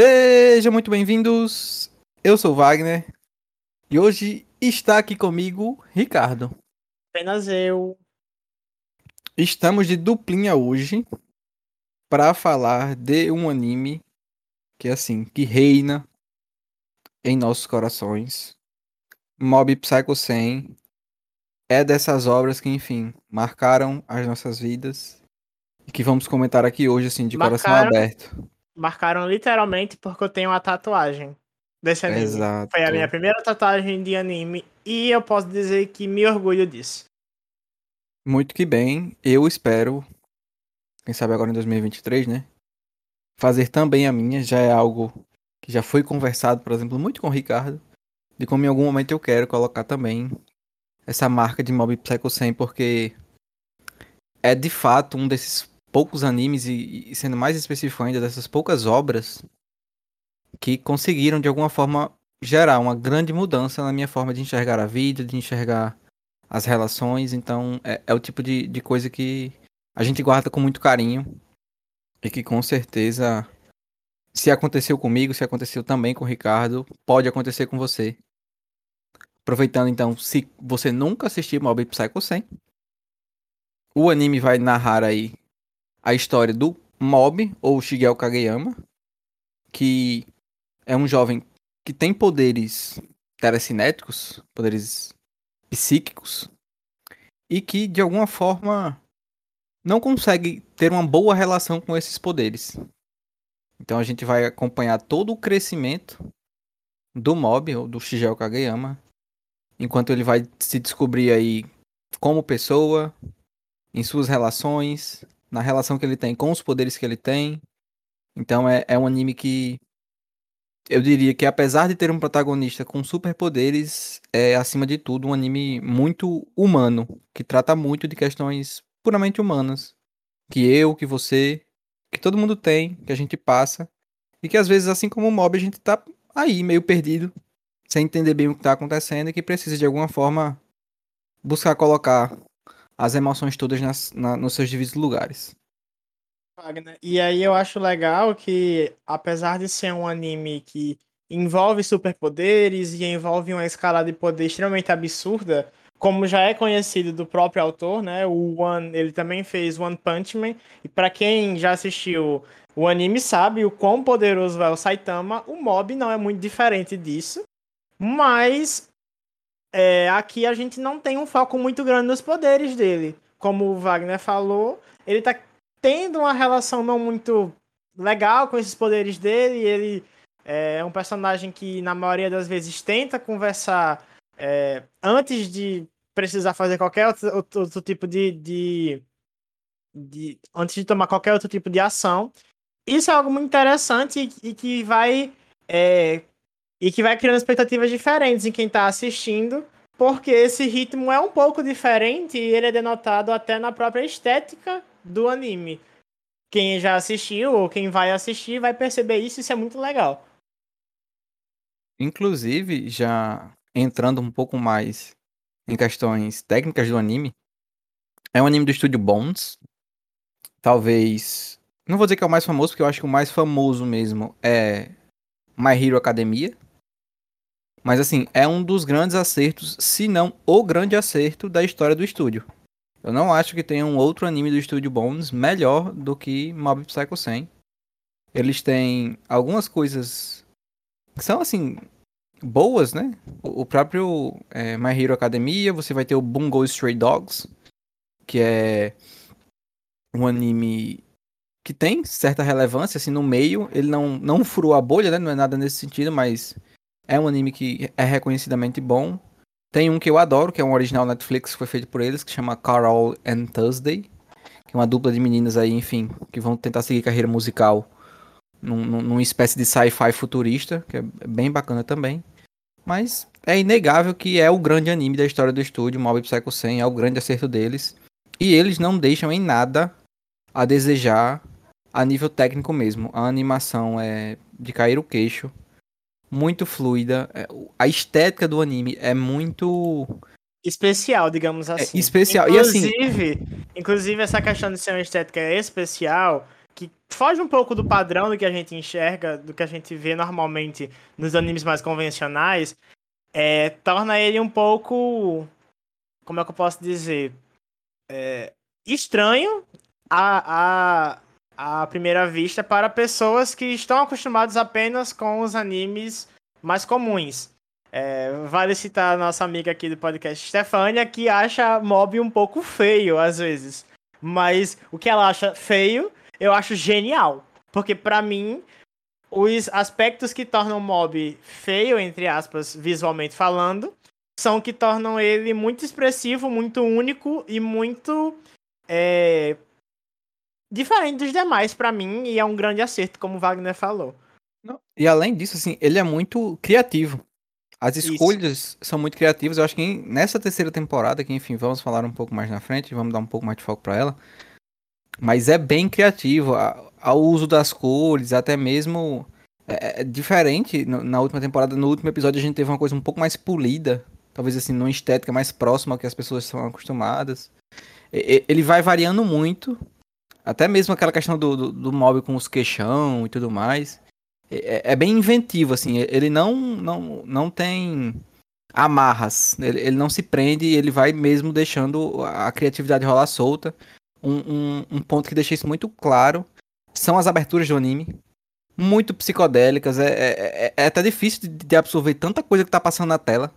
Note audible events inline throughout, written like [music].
Sejam muito bem-vindos. Eu sou o Wagner e hoje está aqui comigo Ricardo. Apenas eu. Estamos de duplinha hoje para falar de um anime que assim, que reina em nossos corações. Mob Psycho 100 é dessas obras que, enfim, marcaram as nossas vidas e que vamos comentar aqui hoje assim de coração Marcaram. aberto. Marcaram literalmente porque eu tenho uma tatuagem desse anime. Exato. Foi a minha primeira tatuagem de anime e eu posso dizer que me orgulho disso. Muito que bem. Eu espero, quem sabe agora em 2023, né? Fazer também a minha. Já é algo que já foi conversado, por exemplo, muito com o Ricardo. De como em algum momento eu quero colocar também essa marca de Mob Psycho 100, porque é de fato um desses poucos animes, e, e sendo mais específico ainda, dessas poucas obras que conseguiram de alguma forma gerar uma grande mudança na minha forma de enxergar a vida, de enxergar as relações. Então, é, é o tipo de, de coisa que a gente guarda com muito carinho e que com certeza, se aconteceu comigo, se aconteceu também com o Ricardo, pode acontecer com você. Aproveitando então, se você nunca assistiu Mob Psycho 100, o anime vai narrar aí a história do Mob, ou Shigeo Kageyama, que é um jovem que tem poderes telecinéticos, poderes psíquicos, e que de alguma forma não consegue ter uma boa relação com esses poderes. Então a gente vai acompanhar todo o crescimento do Mob, ou do Shigeo Kageyama, enquanto ele vai se descobrir aí como pessoa, em suas relações, na relação que ele tem com os poderes que ele tem. Então é, é um anime que eu diria que apesar de ter um protagonista com superpoderes, é acima de tudo um anime muito humano, que trata muito de questões puramente humanas, que eu, que você, que todo mundo tem, que a gente passa, e que às vezes assim como o mob a gente tá aí meio perdido, sem entender bem o que tá acontecendo e que precisa de alguma forma buscar colocar as emoções todas nas, na, nos seus devidos lugares. E aí eu acho legal que, apesar de ser um anime que envolve superpoderes e envolve uma escala de poder extremamente absurda, como já é conhecido do próprio autor, né? O One, ele também fez One Punch Man. E para quem já assistiu o anime sabe o quão poderoso é o Saitama. O Mob não é muito diferente disso, mas é, aqui a gente não tem um foco muito grande nos poderes dele. Como o Wagner falou, ele tá tendo uma relação não muito legal com esses poderes dele. Ele é um personagem que, na maioria das vezes, tenta conversar é, antes de precisar fazer qualquer outro, outro, outro tipo de, de, de, Antes de tomar qualquer outro tipo de ação. Isso é algo muito interessante e, e que vai. É, e que vai criando expectativas diferentes em quem está assistindo, porque esse ritmo é um pouco diferente e ele é denotado até na própria estética do anime. Quem já assistiu ou quem vai assistir vai perceber isso, isso é muito legal. Inclusive, já entrando um pouco mais em questões técnicas do anime, é um anime do estúdio Bones. Talvez. Não vou dizer que é o mais famoso, porque eu acho que o mais famoso mesmo é My Hero Academia. Mas assim, é um dos grandes acertos, se não o grande acerto da história do estúdio. Eu não acho que tenha um outro anime do estúdio Bones melhor do que Mob Psycho 100. Eles têm algumas coisas que são assim boas, né? O próprio é, My Hero Academia, você vai ter o Bungo Stray Dogs, que é um anime que tem certa relevância assim no meio. Ele não não furou a bolha, né? Não é nada nesse sentido, mas é um anime que é reconhecidamente bom. Tem um que eu adoro, que é um original Netflix que foi feito por eles, que chama Carol and Thursday. Que é uma dupla de meninas aí, enfim, que vão tentar seguir carreira musical num, num, numa espécie de sci-fi futurista, que é bem bacana também. Mas é inegável que é o grande anime da história do estúdio, Mob Psycho 100, é o grande acerto deles. E eles não deixam em nada a desejar a nível técnico mesmo. A animação é de cair o queixo muito fluida. É, a estética do anime é muito especial, digamos assim. É especial. Inclusive, e assim... inclusive essa questão de ser uma estética especial que foge um pouco do padrão do que a gente enxerga, do que a gente vê normalmente nos animes mais convencionais, é, torna ele um pouco. Como é que eu posso dizer? É, estranho à, à, à primeira vista para pessoas que estão acostumadas apenas com os animes mais comuns. É, vale citar a nossa amiga aqui do podcast, Stefania, que acha mob um pouco feio às vezes. Mas o que ela acha feio, eu acho genial. Porque para mim, os aspectos que tornam o mob feio, entre aspas, visualmente falando, são que tornam ele muito expressivo, muito único e muito é, diferente dos demais para mim. E é um grande acerto, como o Wagner falou. E além disso, assim, ele é muito criativo. As escolhas Isso. são muito criativas. Eu acho que nessa terceira temporada, que enfim, vamos falar um pouco mais na frente, vamos dar um pouco mais de foco para ela. Mas é bem criativo. o uso das cores, até mesmo. É, é diferente. Na última temporada, no último episódio, a gente teve uma coisa um pouco mais polida. Talvez assim, numa estética mais próxima ao que as pessoas estão acostumadas. Ele vai variando muito. Até mesmo aquela questão do, do, do mob com os queixão e tudo mais. É, é, bem inventivo, assim. Ele não, não, não tem amarras. Ele, ele não se prende ele vai mesmo deixando a criatividade rolar solta. Um, um, um, ponto que deixa isso muito claro são as aberturas do anime. Muito psicodélicas. É, é, é, é até difícil de, de, absorver tanta coisa que tá passando na tela.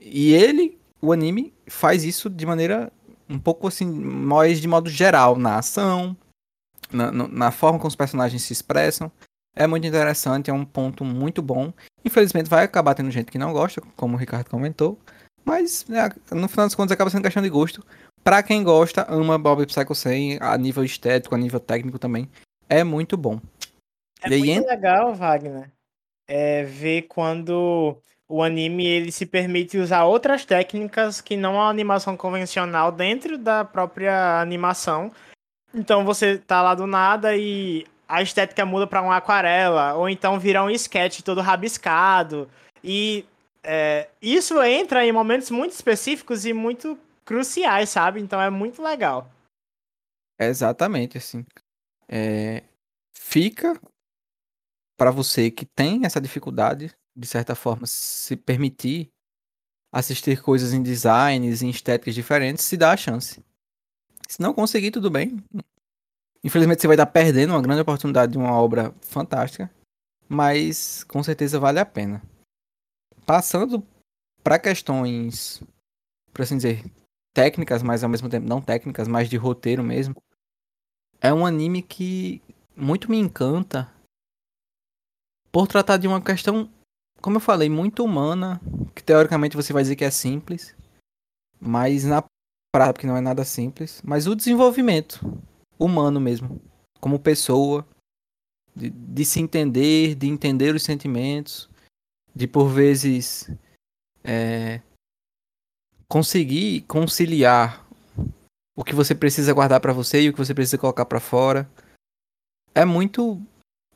E ele, o anime, faz isso de maneira um pouco assim, mais de modo geral, na ação, na, na forma como os personagens se expressam. É muito interessante, é um ponto muito bom. Infelizmente vai acabar tendo gente que não gosta, como o Ricardo comentou. Mas né, no final das contas acaba sendo questão de gosto. Pra quem gosta, ama Bob Psycho 100 a nível estético, a nível técnico também. É muito bom. É e muito legal, Wagner. É ver quando o anime ele se permite usar outras técnicas que não a animação convencional dentro da própria animação. Então você tá lá do nada e a estética muda para uma aquarela, ou então vira um sketch todo rabiscado. E é, isso entra em momentos muito específicos e muito cruciais, sabe? Então é muito legal. exatamente, assim. É, fica para você que tem essa dificuldade, de certa forma, se permitir assistir coisas em designs, em estéticas diferentes, se dá a chance. Se não conseguir, tudo bem. Infelizmente você vai estar perdendo uma grande oportunidade de uma obra fantástica, mas com certeza vale a pena. Passando para questões, por assim dizer, técnicas, mas ao mesmo tempo não técnicas, mas de roteiro mesmo. É um anime que muito me encanta por tratar de uma questão, como eu falei, muito humana, que teoricamente você vai dizer que é simples, mas na prática não é nada simples, mas o desenvolvimento humano mesmo, como pessoa, de, de se entender, de entender os sentimentos, de por vezes é, conseguir conciliar o que você precisa guardar para você e o que você precisa colocar para fora. É muito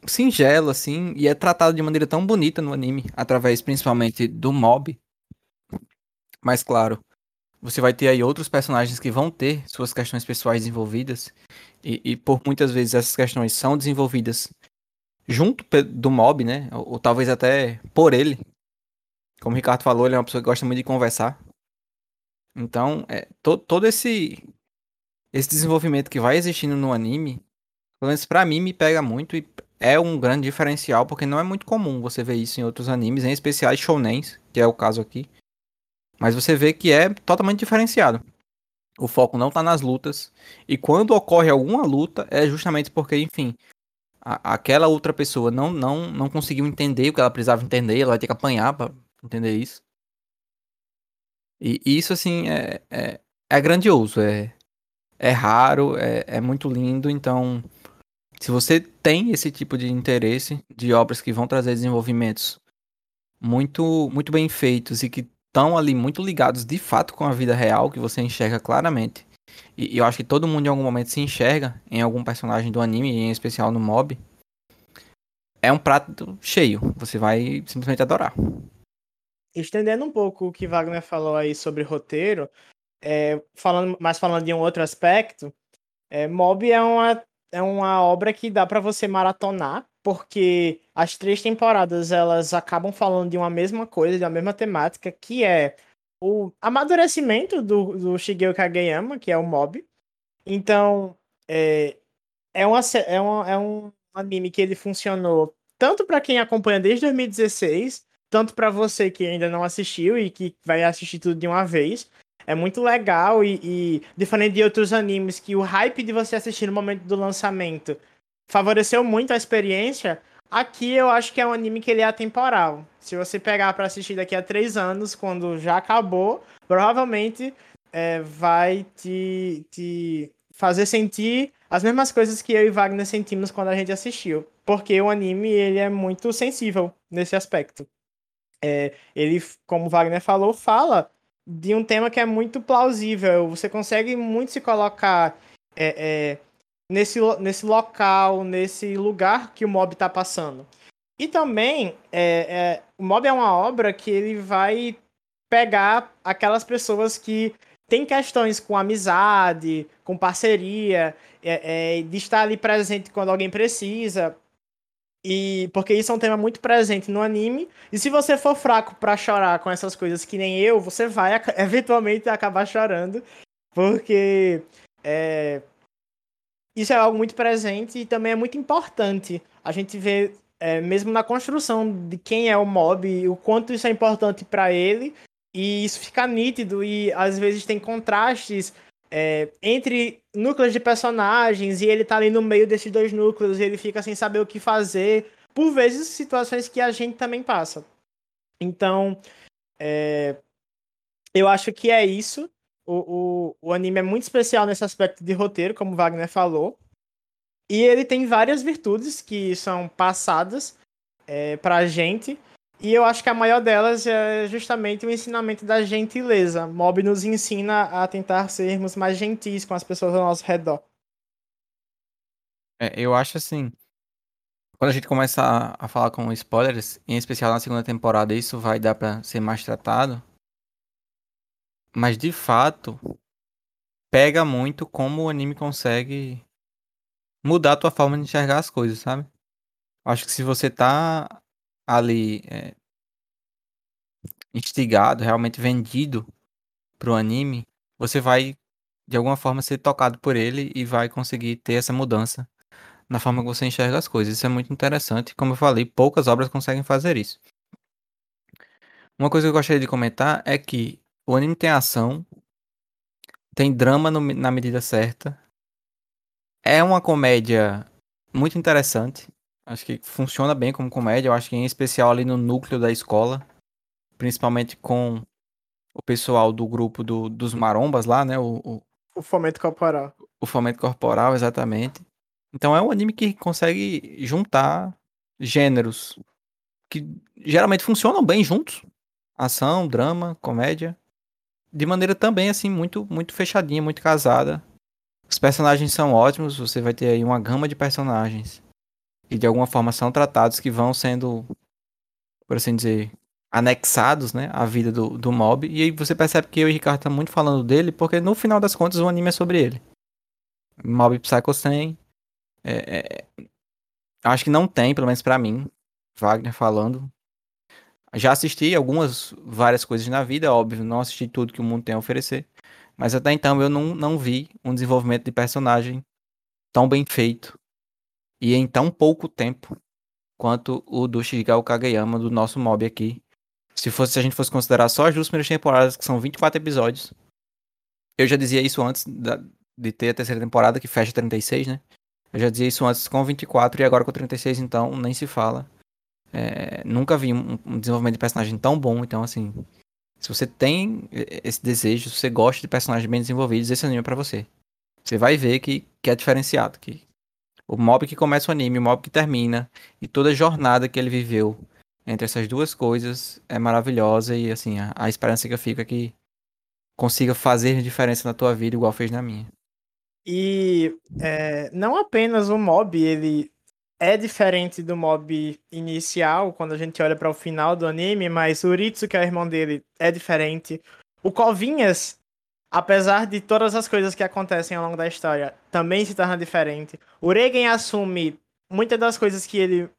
singelo assim e é tratado de maneira tão bonita no anime, através principalmente do mob. Mas claro, você vai ter aí outros personagens que vão ter suas questões pessoais desenvolvidas. E, e por muitas vezes essas questões são desenvolvidas junto do mob, né? Ou, ou, talvez até por ele. Como o Ricardo falou, ele é uma pessoa que gosta muito de conversar. Então, é, to, todo esse, esse desenvolvimento que vai existindo no anime, pelo menos pra mim, me pega muito e é um grande diferencial, porque não é muito comum você ver isso em outros animes, em especiais shounens, que é o caso aqui. Mas você vê que é totalmente diferenciado. O foco não tá nas lutas. E quando ocorre alguma luta, é justamente porque, enfim, a, aquela outra pessoa não, não, não conseguiu entender o que ela precisava entender, ela vai ter que apanhar pra entender isso. E, isso, assim, é, é, é grandioso, é, é raro, é, é muito lindo. Então, se você tem esse tipo de interesse de obras que vão trazer desenvolvimentos muito, muito bem feitos e que estão ali muito ligados de fato com a vida real, que você enxerga claramente. E, e, eu acho que todo mundo em algum momento se enxerga em algum personagem do anime, em especial no mob. É um prato cheio, você vai simplesmente adorar. Estendendo um pouco o que Wagner falou aí sobre roteiro, é, falando, mas falando de um outro aspecto, é, Mob é uma é uma obra que dá para você maratonar, porque as três temporadas elas acabam falando de uma mesma coisa, da mesma temática, que é o amadurecimento do, do Shigeo Kageyama, que é o mob. Então, é, é, uma, é, uma, é um anime que ele funcionou tanto para quem acompanha desde 2016, tanto para você que ainda não assistiu e que vai assistir tudo de uma vez. É muito legal e, e, diferente de outros animes que o hype de você assistir no momento do lançamento favoreceu muito a experiência. Aqui eu acho que é um anime que ele é atemporal. Se você pegar para assistir daqui a três anos, quando já acabou, provavelmente é, vai te, te fazer sentir as mesmas coisas que eu e Wagner sentimos quando a gente assistiu. Porque o anime ele é muito sensível nesse aspecto. É, ele, como Wagner falou, fala de um tema que é muito plausível. Você consegue muito se colocar é, é, nesse, nesse local, nesse lugar que o mob está passando. E também, é, é, o mob é uma obra que ele vai pegar aquelas pessoas que têm questões com amizade, com parceria, é, é, de estar ali presente quando alguém precisa. E porque isso é um tema muito presente no anime. E se você for fraco para chorar com essas coisas que nem eu, você vai [laughs] eventualmente acabar chorando. Porque é, isso é algo muito presente e também é muito importante. A gente vê, é, mesmo na construção de quem é o mob, o quanto isso é importante para ele. E isso fica nítido e às vezes tem contrastes é, entre núcleos de personagens e ele tá ali no meio desses dois núcleos e ele fica sem saber o que fazer. Por vezes, situações que a gente também passa. Então, é, eu acho que é isso. O, o, o anime é muito especial nesse aspecto de roteiro, como Wagner falou. E ele tem várias virtudes que são passadas é, pra gente. E eu acho que a maior delas é justamente o ensinamento da gentileza. Mob nos ensina a tentar sermos mais gentis com as pessoas ao nosso redor. É, eu acho assim. Quando a gente começa a, a, falar com spoilers, em especial na segunda temporada, isso vai dar para ser mais tratado. Mas de fato, pega muito como o anime consegue mudar a tua forma de enxergar as coisas, sabe? Acho que se você tá ali é, instigado, realmente vendido pro anime, você vai de alguma forma ser tocado por ele e vai conseguir ter essa mudança na forma que você enxerga as coisas. Isso é muito interessante. Como eu falei, poucas obras conseguem fazer isso. Uma coisa que eu gostaria de comentar é que o anime tem ação, tem drama no, na medida certa. É uma comédia muito interessante. Acho que funciona bem como comédia. Eu acho que em especial ali no núcleo da escola. Principalmente com o pessoal do grupo do, dos marombas lá, né? O, o, o fomento corporal. O fomento corporal, exatamente. Então é um anime que consegue juntar gêneros que geralmente funcionam bem juntos. Ação, drama, comédia. De maneira também, assim, muito, muito fechadinha, muito casada. Os personagens são ótimos, você vai ter aí uma gama de personagens e de alguma forma são tratados que vão sendo, por assim dizer, anexados, né, à vida do, do mob. E aí você percebe que eu e o Ricardo estamos muito falando dele, porque no final das contas o anime é sobre ele. Mob Psycho 100. É, é, acho que não tem, pelo menos para mim, Wagner falando. Já assisti algumas, várias coisas na vida, óbvio, não assisti tudo que o mundo tem a oferecer. Mas até então eu não, não vi um desenvolvimento de personagem tão bem feito e em tão pouco tempo quanto o do Shigeru Kageyama, do nosso mob aqui. Se, fosse, se a gente fosse considerar só as duas primeiras temporadas, que são 24 episódios. Eu já dizia isso antes da, de ter a terceira temporada, que fecha 36, né? Eu já dizia isso antes com 24 e agora com 36, então nem se fala. É, nunca vi um, um, desenvolvimento de personagem tão bom, então assim. Se você tem esse desejo, se você gosta de personagens bem desenvolvidos, esse anime é pra você. Você vai ver que, que é diferenciado, que o mob que começa o anime, o mob que termina, e toda a jornada que ele viveu entre essas duas coisas é maravilhosa e assim, a, a esperança que eu fico é que consiga fazer diferença na tua vida igual fez na minha. E é, não apenas o mob, ele é diferente do mob inicial, quando a gente olha para o final do anime, mas o Uritsu, que é o irmão dele, é diferente. O Covinhas apesar de todas as coisas que acontecem ao longo da história, também se torna diferente. O Regen assume muitas das coisas que ele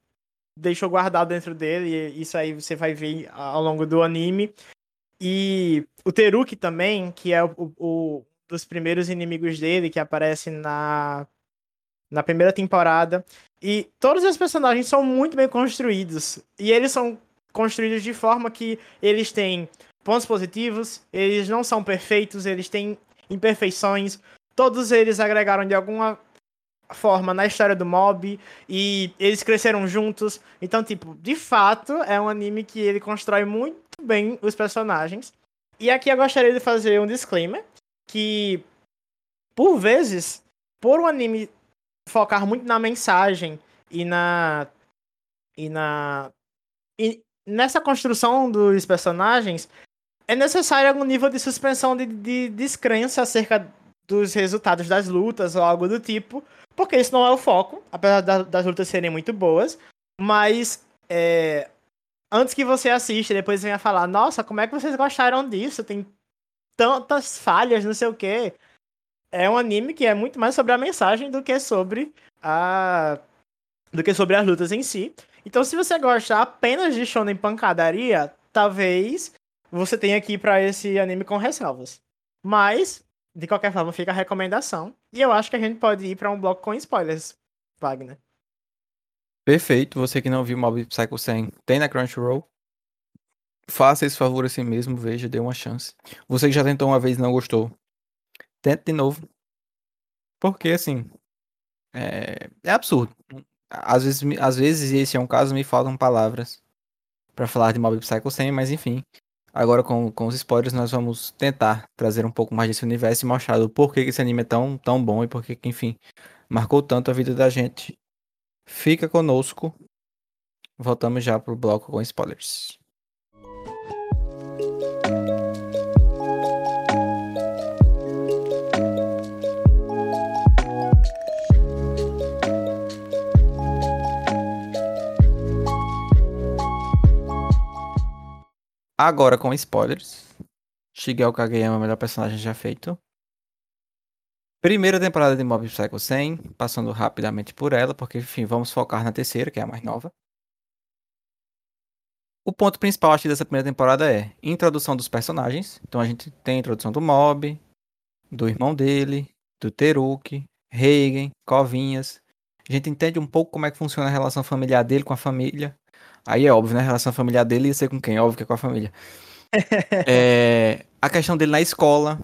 deixou guardado dentro dele, e isso aí você vai ver ao longo do anime. E o Teruki também, que é o, o dos primeiros inimigos dele, que aparece na, na primeira temporada. E todos os personagens são muito bem construídos. E eles são construídos de forma que eles têm pontos positivos, eles não são perfeitos, eles têm imperfeições. Todos eles agregaram de alguma forma na história do mob e eles cresceram juntos. Então, tipo, de fato, é um anime que ele constrói muito bem os personagens. E aqui eu gostaria de fazer um disclaimer que por vezes, por um anime focar muito na mensagem e na e na e nessa construção dos personagens, é necessário algum nível de suspensão de, de descrença acerca dos resultados das lutas ou algo do tipo, porque isso não é o foco, apesar das lutas serem muito boas, mas é, antes que você assista, depois venha falar, nossa, como é que vocês gostaram disso? Tem tantas falhas, não sei o quê. É um anime que é muito mais sobre a mensagem do que sobre a do que sobre as lutas em si. Então, se você gosta apenas de shonen pancadaria, talvez você tenha que ir para esse anime com ressalvas. Mas, de qualquer forma, fica a recomendação. E eu acho que a gente pode ir para um bloco com spoilers, Wagner. Perfeito. Você que não viu Mob Psycho 100, tem na Crunchyroll. Faça esse favor assim mesmo, veja, dê uma chance. Você que já tentou uma vez e não gostou, tente de novo. Porque, assim, é, é absurdo. Às vezes, às vezes, esse é um caso, me faltam palavras para falar de Mob Psycho 100, mas enfim. Agora, com, com os spoilers, nós vamos tentar trazer um pouco mais desse universo e mostrar o porquê que esse anime é tão, tão bom e porquê que, enfim, marcou tanto a vida da gente. Fica conosco. Voltamos já pro bloco com spoilers. Agora com spoilers. Shigeo Kageyama, o melhor personagem já feito. Primeira temporada de Mob Psycho 100, passando rapidamente por ela, porque enfim, vamos focar na terceira, que é a mais nova. O ponto principal acho dessa primeira temporada é introdução dos personagens. Então a gente tem a introdução do Mob, do irmão dele, do Teruki, Reigen, Covinhas. A gente entende um pouco como é que funciona a relação familiar dele com a família. Aí é óbvio, né? A relação familiar dele ia ser com quem? Óbvio que é com a família. [laughs] é, a questão dele na escola.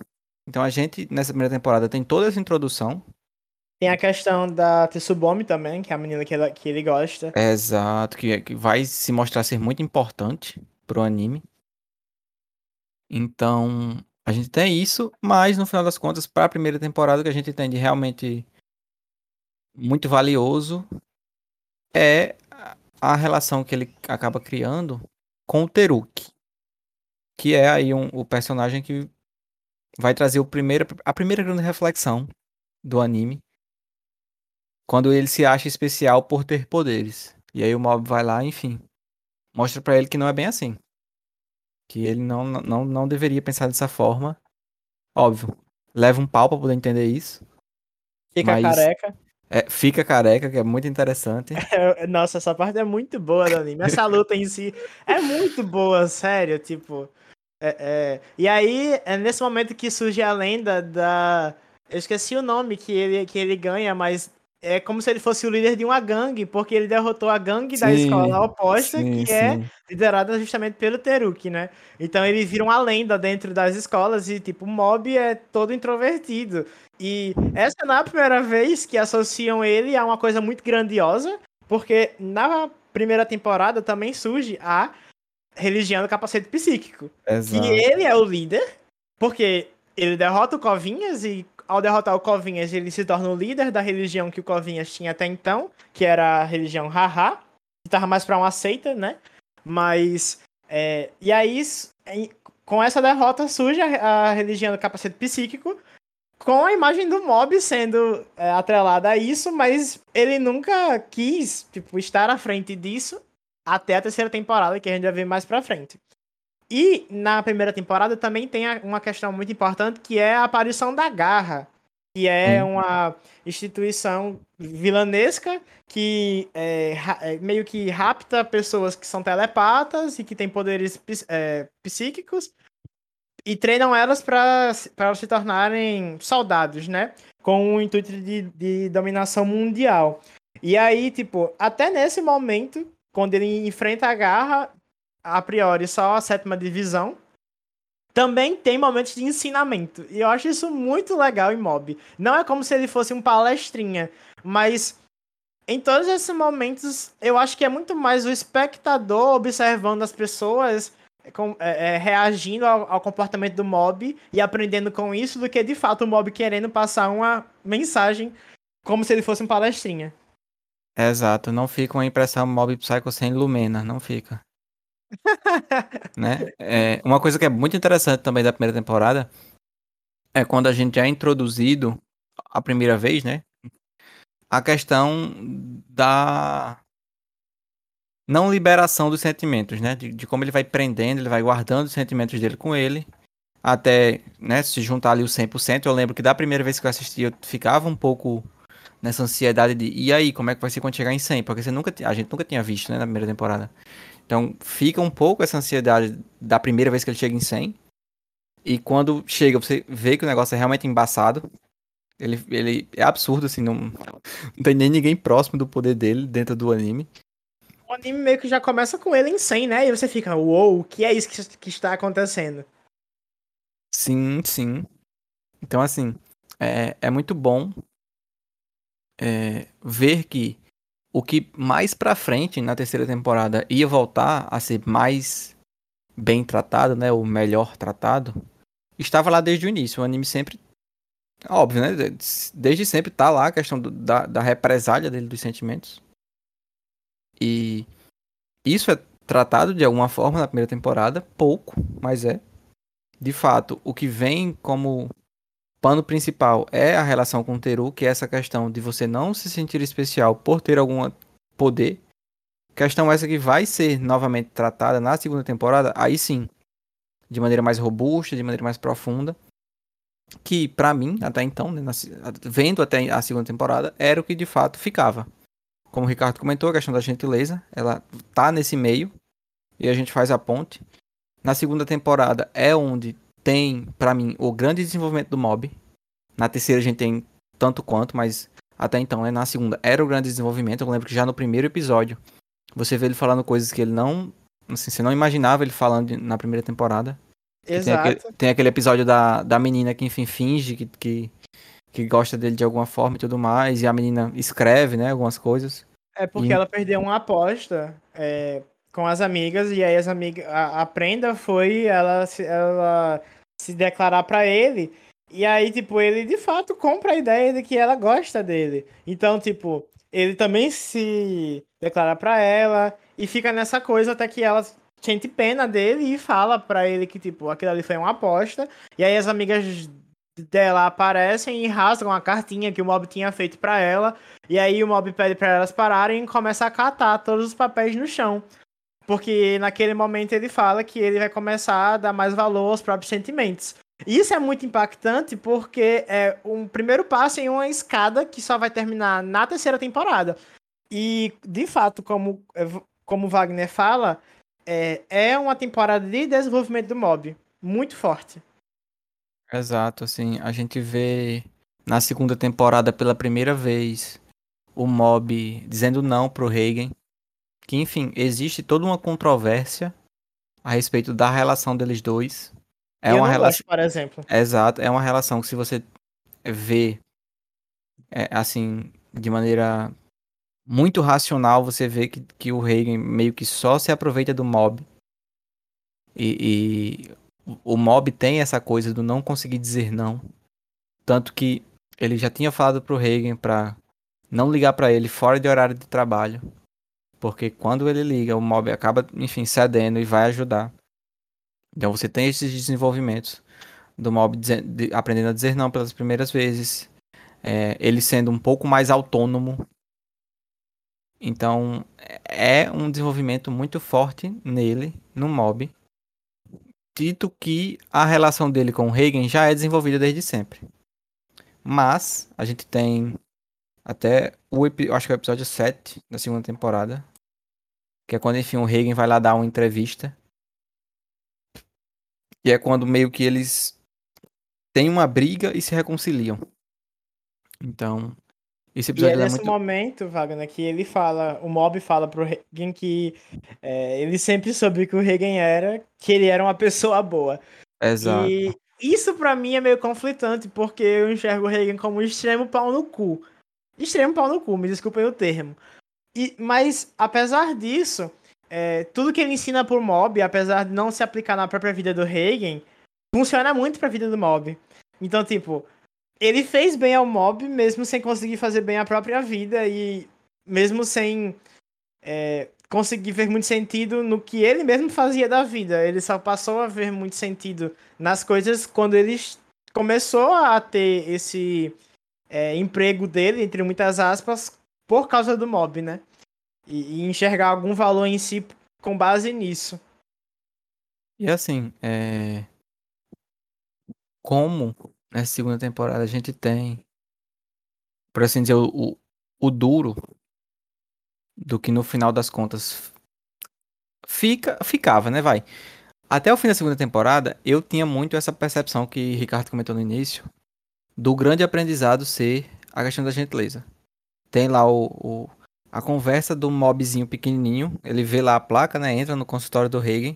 Então a gente, nessa primeira temporada, tem toda essa introdução. Tem a questão da Tsubomi também, que é a menina que ele, que ele gosta. É, exato, que, que vai se mostrar ser muito importante pro anime. Então, a gente tem isso, mas no final das contas, para a primeira temporada, o que a gente tem de realmente muito valioso é a relação que ele acaba criando com o Teruki, que é aí um, o personagem que vai trazer o primeiro, a primeira grande reflexão do anime, quando ele se acha especial por ter poderes. E aí o Mob vai lá, enfim, mostra para ele que não é bem assim. Que ele não, não, não deveria pensar dessa forma. Óbvio, leva um pau pra poder entender isso. Fica mas... careca. É, fica careca, que é muito interessante. [laughs] É, nossa, essa parte é muito boa do anime. Essa luta em si é muito boa, sério, tipo. É, é... E aí, é nesse momento que surge a lenda da. Eu esqueci o nome que ele, que ele ganha, mas é como se ele fosse o líder de uma gangue, porque ele derrotou a gangue sim, da escola oposta, sim, que é sim. é liderada justamente pelo Teruki, né? Então ele vira uma lenda dentro das escolas e, tipo, o mob é todo introvertido. E essa não é a primeira vez que associam ele a uma coisa muito grandiosa, porque na primeira temporada também surge a religião do capacete psíquico. Exato. Que ele é o líder, porque ele derrota o Covinhas e ao derrotar o Covinhas, ele se torna o líder da religião que o Covinhas tinha até então, que era a religião Haha, que estava mais para uma seita, né? Mas. É, e aí, com essa derrota, surge a, a, religião do capacete psíquico, com a imagem do mob sendo é, atrelada a isso, mas ele nunca quis tipo, estar à frente disso até a terceira temporada, que a gente vai ver mais pra frente. E na primeira temporada também tem uma questão muito importante que é a aparição da Garra, que é hum. uma instituição vilanesca que é, é, meio que rapta pessoas que são telepatas e que têm poderes é, psíquicos e treinam elas para se tornarem soldados, né? Com o intuito de, de dominação mundial. E aí, tipo, até nesse momento, quando ele enfrenta a garra, a priori só a sétima divisão, também tem momentos de ensinamento. E eu acho isso muito legal em Mob. Não é como se ele fosse um palestrinha, mas em todos esses momentos eu acho que é muito mais o espectador observando as pessoas é, é, reagindo ao, ao, comportamento do mob e aprendendo com isso do que de fato o mob querendo passar uma mensagem como se ele fosse um palestrinha. Exato, não fica uma impressão mob psycho sem Lumena, não fica. [laughs] né? É, uma coisa que é muito interessante também da primeira temporada é quando a gente é introduzido a primeira vez, né? A questão da não liberação dos sentimentos, né? De, de, como ele vai prendendo, ele vai guardando os sentimentos dele com ele, até né, se juntar ali o 100%. Eu lembro que da primeira vez que eu assisti, eu ficava um pouco nessa ansiedade de e aí, como é que vai ser quando chegar em 100? Porque você nunca, a gente nunca tinha visto, né, na primeira temporada. Então, fica um pouco essa ansiedade da primeira vez que ele chega em 100. E quando chega, você vê que o negócio é realmente embaçado. Ele, ele é absurdo, assim, não, não tem nem ninguém próximo do poder dele dentro do anime anime meio que já começa com ele em 100, né? E você fica, uou, o que é isso que, que está acontecendo? Sim, sim. Então, assim, é, é muito bom é, ver que o que mais pra frente, na terceira temporada, ia voltar a ser mais bem tratado, né? O melhor tratado, estava lá desde o início. O anime sempre. Óbvio, né? Desde sempre tá lá a questão do, da, da represália dele dos sentimentos. E isso é tratado de alguma forma na primeira temporada, pouco, mas é. De fato, o que vem como pano principal é a relação com o Teru, que é essa questão de você não se sentir especial por ter algum poder. Questão essa que vai ser novamente tratada na segunda temporada, aí sim, de maneira mais robusta, de maneira mais profunda. Que para mim, até então, né, vendo até a segunda temporada, era o que de fato ficava como o Ricardo comentou, a questão da gentileza, ela tá nesse meio e a gente faz a ponte. Na segunda temporada é onde tem, para mim, o grande desenvolvimento do mob. Na terceira a gente tem tanto quanto, mas até então, né, na segunda era o grande desenvolvimento. Eu lembro que já no primeiro episódio você vê ele falando coisas que ele não, assim, você não imaginava ele falando na primeira temporada. Exato. Tem aquele, tem aquele, episódio da, da menina que, enfim, finge que, que que gosta dele de alguma forma e tudo mais, e a menina escreve, né, algumas coisas. É porque e... ela perdeu uma aposta é, com as amigas, e aí as amigas. A, a prenda foi ela se, ela se declarar para ele. E aí, tipo, ele de fato compra a ideia de que ela gosta dele. Então, tipo, ele também se declara para ela e fica nessa coisa até que ela sente pena dele e fala para ele que, tipo, aquilo ali foi uma aposta. E aí as amigas dela aparecem e rasgam a cartinha que o Mob tinha feito para ela. E aí o Mob pede para elas pararem e começa a catar todos os papéis no chão. Porque naquele momento ele fala que ele vai começar a dar mais valor aos próprios sentimentos. Isso é muito impactante porque é um primeiro passo em uma escada que só vai terminar na terceira temporada. E, de fato, como, como Wagner fala, é, é uma temporada de desenvolvimento do mob muito forte. Exato, assim, a gente vê na segunda temporada pela primeira vez o Mob dizendo não pro Reagan. Que, enfim, existe toda uma controvérsia a respeito da relação deles dois. É uma relação, por exemplo. Exato, é uma relação que se você vê é, assim, de maneira muito racional, você vê que, que o Reagan meio que só se aproveita do Mob. E, e o Mob tem essa coisa do não conseguir dizer não. Tanto que ele já tinha falado pro Reagan pra não ligar para ele fora de horário de trabalho. Porque quando ele liga, o Mob acaba, enfim, cedendo e vai ajudar. Então você tem esses desenvolvimentos do Mob de, aprendendo a dizer não pelas primeiras vezes. É, ele sendo um pouco mais autônomo. Então é um desenvolvimento muito forte nele, no Mob dito que a relação dele com o Reagan já é desenvolvida desde sempre. Mas a gente tem até o acho que é o episódio 7 da segunda temporada, que é quando enfim o Reagan vai lá dar uma entrevista. E é quando meio que eles têm uma briga e se reconciliam. Então, esse episódio e é, é nesse muito... momento, Wagner, que ele fala, o Mob fala pro Regan que é, ele sempre soube que o Regan era, que ele era uma pessoa boa. Exato. E isso para mim é meio conflitante, porque eu enxergo o Regan como um extremo pau no cu. Extremo pau no cu, me desculpem o termo. E, mas, apesar disso, é, tudo que ele ensina pro Mob, apesar de não se aplicar na própria vida do Regan, funciona muito pra vida do Mob. Então, tipo, ele fez bem ao mob, mesmo sem conseguir fazer bem a própria vida e mesmo sem é, conseguir ver muito sentido no que ele mesmo fazia da vida. Ele só passou a ver muito sentido nas coisas quando ele começou a ter esse é, emprego dele, entre muitas aspas, por causa do mob, né? E, e enxergar algum valor em si com base nisso. E assim, é... como nessa segunda temporada a gente tem, por assim dizer, o, o, o duro do que no final das contas fica, ficava, né, vai. Até o fim da segunda temporada, eu tinha muito essa percepção que Ricardo comentou no início, do grande aprendizado ser a questão da gentileza. Tem lá o, o a conversa do mobzinho pequenininho, ele vê lá a placa, né, entra no consultório do Reagan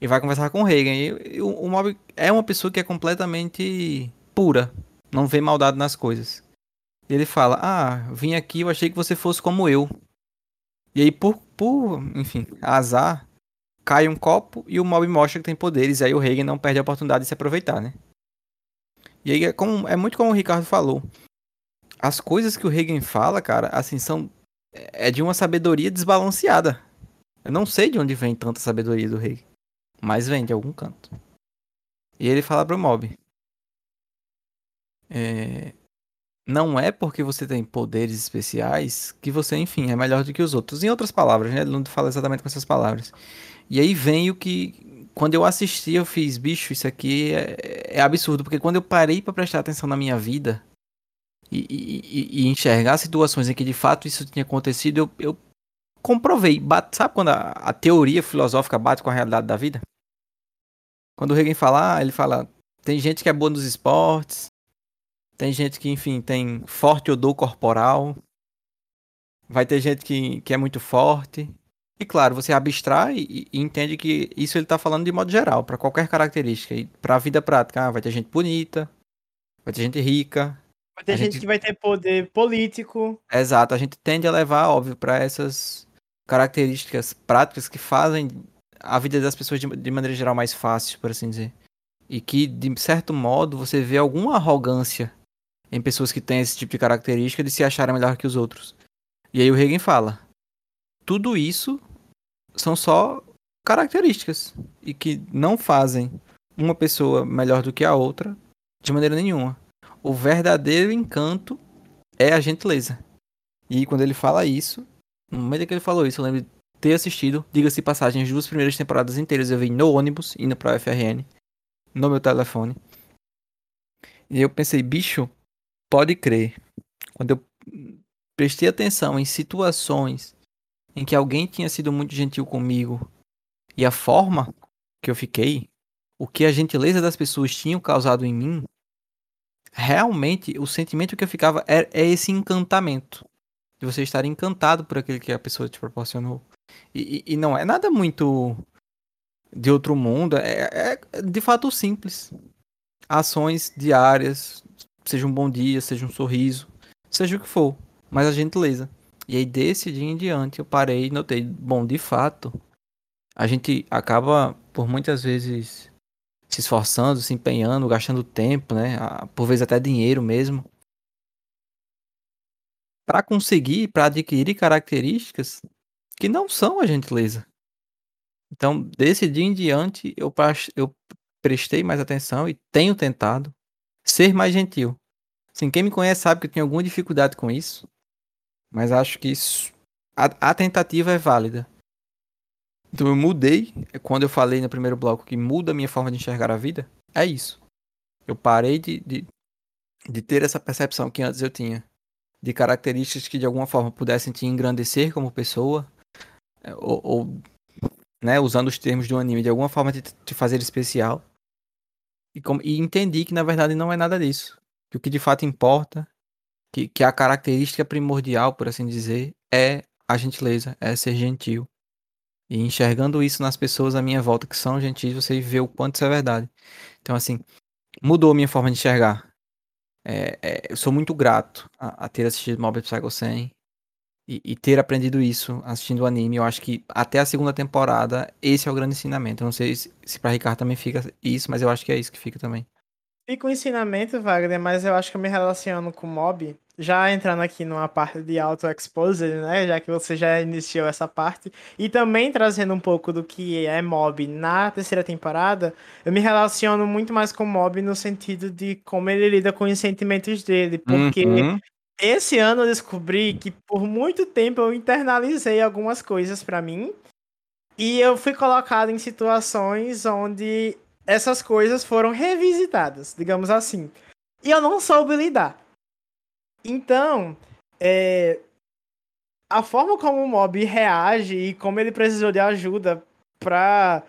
e vai conversar com o Reagan. E, e o, o Mob é uma pessoa que é completamente pura, não vê maldade nas coisas. E ele fala: Ah, vim aqui, eu achei que você fosse como eu. E aí, por, por enfim, azar, cai um copo e o Mob mostra que tem poderes. E aí o Reagan não perde a oportunidade de se aproveitar, né? E aí é, como, é muito como o Ricardo falou. As coisas que o Reagan fala, cara, assim, são. É de uma sabedoria desbalanceada. Eu não sei de onde vem tanta sabedoria do Reagan. Mas vem de algum canto. E ele fala pro mob. É, não é porque você tem poderes especiais que você, enfim, é melhor do que os outros. Em outras palavras, né? Ele não fala exatamente com essas palavras. E aí vem o que. Quando eu assisti, eu fiz, bicho, isso aqui é, é absurdo. Porque quando eu parei para prestar atenção na minha vida e, e, e, enxergar situações em que de fato isso tinha acontecido, eu, eu comprovei. Bate, sabe quando a, a, teoria filosófica bate com a realidade da vida? Quando o Reagan fala, ah, ele fala: tem gente que é boa nos esportes, tem gente que, enfim, tem forte odor corporal, vai ter gente que, que é muito forte. E claro, você abstrai e, e entende que isso ele está falando de modo geral, para qualquer característica. E para a vida prática, ah, vai ter gente bonita, vai ter gente rica, Vai ter gente, gente, que vai ter poder político. Exato, a gente tende a levar, óbvio, para essas características práticas que fazem a vida das pessoas de, de maneira geral mais fácil, por assim dizer. E que, de certo modo, você vê alguma arrogância em pessoas que têm esse tipo de característica de se acharem melhor que os outros. E aí o Reagan fala: tudo isso são só características e que não fazem uma pessoa melhor do que a outra de maneira nenhuma. O verdadeiro encanto é a gentileza. E quando ele fala isso, no momento que ele falou isso, eu lembro de ter assistido, diga-se passagem, as duas primeiras temporadas inteiras eu vi no ônibus, indo pra UFRN, no meu telefone. E eu pensei, bicho, pode crer. Quando eu prestei atenção em situações em que alguém tinha sido muito gentil comigo e a forma que eu fiquei, o que a gentileza das pessoas tinha causado em mim, realmente o sentimento que eu ficava é, é esse encantamento de você estar encantado por aquilo que a pessoa te proporcionou. E, e, e não é nada muito de outro mundo, é, é, de fato simples. Ações diárias, seja um bom dia, seja um sorriso, seja o que for, mas a gentileza. E aí desse dia em diante eu parei e notei, bom, de fato, a gente acaba por muitas vezes se esforçando, se empenhando, gastando tempo, né? Por vezes até dinheiro mesmo, para conseguir, para adquirir características que não são a gentileza. Então, desse dia em diante, eu, eu prestei mais atenção e tenho tentado ser mais gentil. Assim, quem me conhece sabe que eu tenho alguma dificuldade com isso, mas acho que isso, a, a tentativa é válida. Então eu mudei, quando eu falei no primeiro bloco que muda a minha forma de enxergar a vida, é isso. Eu parei de, de, de ter essa percepção que antes eu tinha, de características que de alguma forma pudessem te engrandecer como pessoa, é, ou, ou né, usando os termos um anime, de alguma forma te, te fazer especial. E, com, e entendi que na verdade não é nada disso. Que o que de fato importa, que, que a característica primordial, por assim dizer, é a gentileza, é ser gentil. E enxergando isso nas pessoas à minha volta que são gentis, você vê o quanto isso é verdade. Então, assim, mudou minha forma de enxergar. É, é, eu sou muito grato a, a ter assistido Mob Psycho 100 e, e, ter aprendido isso assistindo o anime. Eu acho que até a segunda temporada, esse é o grande ensinamento. Eu não sei se, se pra Ricardo também fica isso, mas eu acho que é isso que fica também. Fica o um ensinamento, Wagner, mas eu acho que eu me relaciono com Mob já entrando aqui numa parte de auto-exposed, né? Já que você já iniciou essa parte. E também trazendo um pouco do que é Mob na terceira temporada, eu me relaciono muito mais com Mob no sentido de como ele lida com os sentimentos dele. Porque uhum. esse ano eu descobri que por muito tempo eu internalizei algumas coisas para mim. E eu fui colocado em situações onde essas coisas foram revisitadas, digamos assim. E eu não soube lidar. Então, é, a forma como o mob reage e como ele precisou de ajuda pra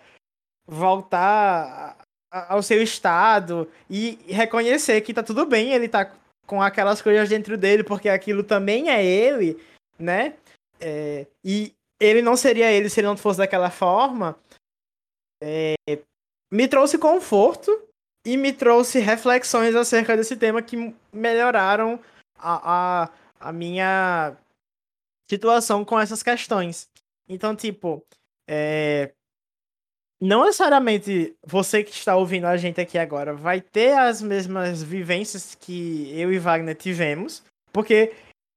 voltar ao seu estado e reconhecer que tá tudo bem, ele tá com aquelas coisas dentro dele, porque aquilo também é ele, né? É, e ele não seria ele se ele não fosse daquela forma. É, me trouxe conforto e me trouxe reflexões acerca desse tema que melhoraram a, a, a minha situação com essas questões. Então, tipo, é... não necessariamente você que está ouvindo a gente aqui agora vai ter as mesmas vivências que eu e Wagner tivemos, porque,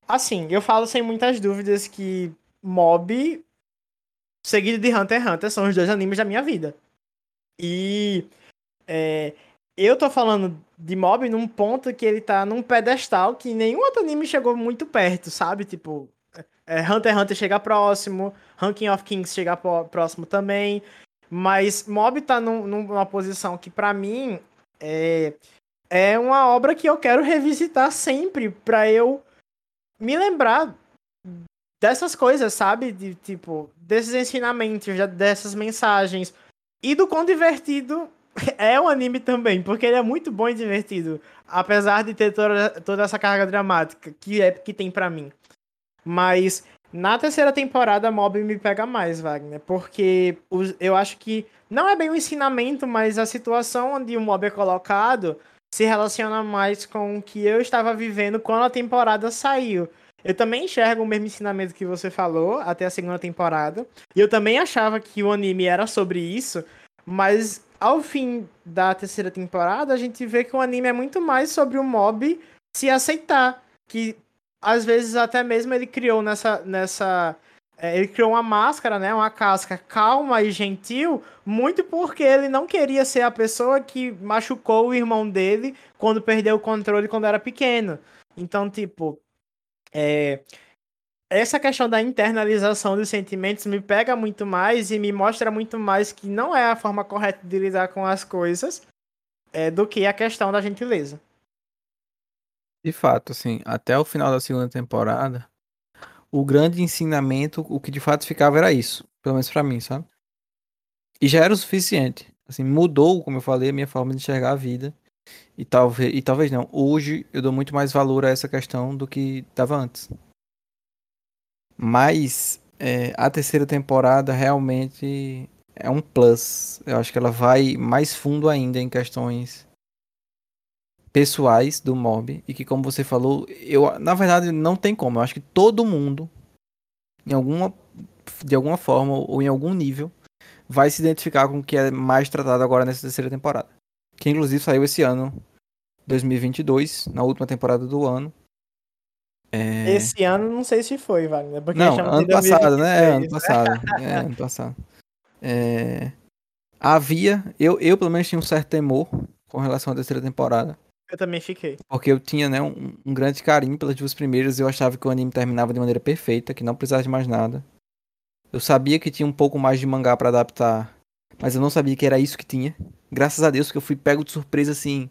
assim, eu falo sem muitas dúvidas que Mob, seguido de Hunter x Hunter, são os dois animes da minha vida. E é, eu tô falando de Mob num ponto que ele tá num pedestal que nenhum outro anime chegou muito perto, sabe? Tipo, é, Hunter x Hunter chega próximo, Ranking of Kings chega próximo também. Mas Mob tá num, numa posição que, para mim, é, é uma obra que eu quero revisitar sempre para eu me lembrar dessas coisas, sabe? De tipo, desses ensinamentos, dessas mensagens. E do quão divertido [laughs] é um anime também, porque ele é muito bom e divertido. Apesar de ter toda, toda essa carga dramática que, é, que tem para mim. Mas na terceira temporada, Mob me pega mais, Wagner. Porque eu acho que não é bem um ensinamento, mas a situação onde o Mob é colocado se relaciona mais com o que eu estava vivendo quando a temporada saiu. Eu também enxergo o mesmo ensinamento que você falou até a segunda temporada. E eu também achava que o anime era sobre isso, mas ao fim da terceira temporada, a gente vê que o anime é muito mais sobre o mob se aceitar. Que às vezes até mesmo ele criou nessa. nessa é, ele criou uma máscara, né? Uma casca calma e gentil, muito porque ele não queria ser a pessoa que machucou o irmão dele quando perdeu o controle quando era pequeno. Então, tipo. É, essa questão da internalização dos sentimentos me pega muito mais e me mostra muito mais que não é a forma correta de lidar com as coisas é, do que a questão da gentileza. De fato, assim, até o final da segunda temporada, o grande ensinamento, o que de fato ficava era isso, pelo menos para mim, sabe? E já era o suficiente. Assim, mudou, como eu falei, a minha forma de enxergar a vida. E talvez, e talvez não. Hoje eu dou muito mais valor a essa questão do que dava antes. Mas é, a terceira temporada realmente é um plus. Eu acho que ela vai mais fundo ainda em questões pessoais do mob e que como você falou, eu na verdade não tem como. Eu acho que todo mundo em alguma de alguma forma ou em algum nível vai se identificar com o que é mais tratado agora nessa terceira temporada. Que inclusive saiu esse ano, 2022, na última temporada do ano. É... Esse ano não sei se foi, Wagner. Porque não, ano passado, né? É, ano passado. [laughs] é, ano passado. É... Havia, eu, eu pelo menos tinha um certo temor com relação à terceira temporada. Eu também fiquei. Porque eu tinha, né, um, um grande carinho pelas duas primeiras. Eu achava que o anime terminava de maneira perfeita, que não precisava de mais nada. Eu sabia que tinha um pouco mais de mangá para adaptar, mas eu não sabia que era isso que tinha. Graças a Deus que eu fui pego de surpresa assim.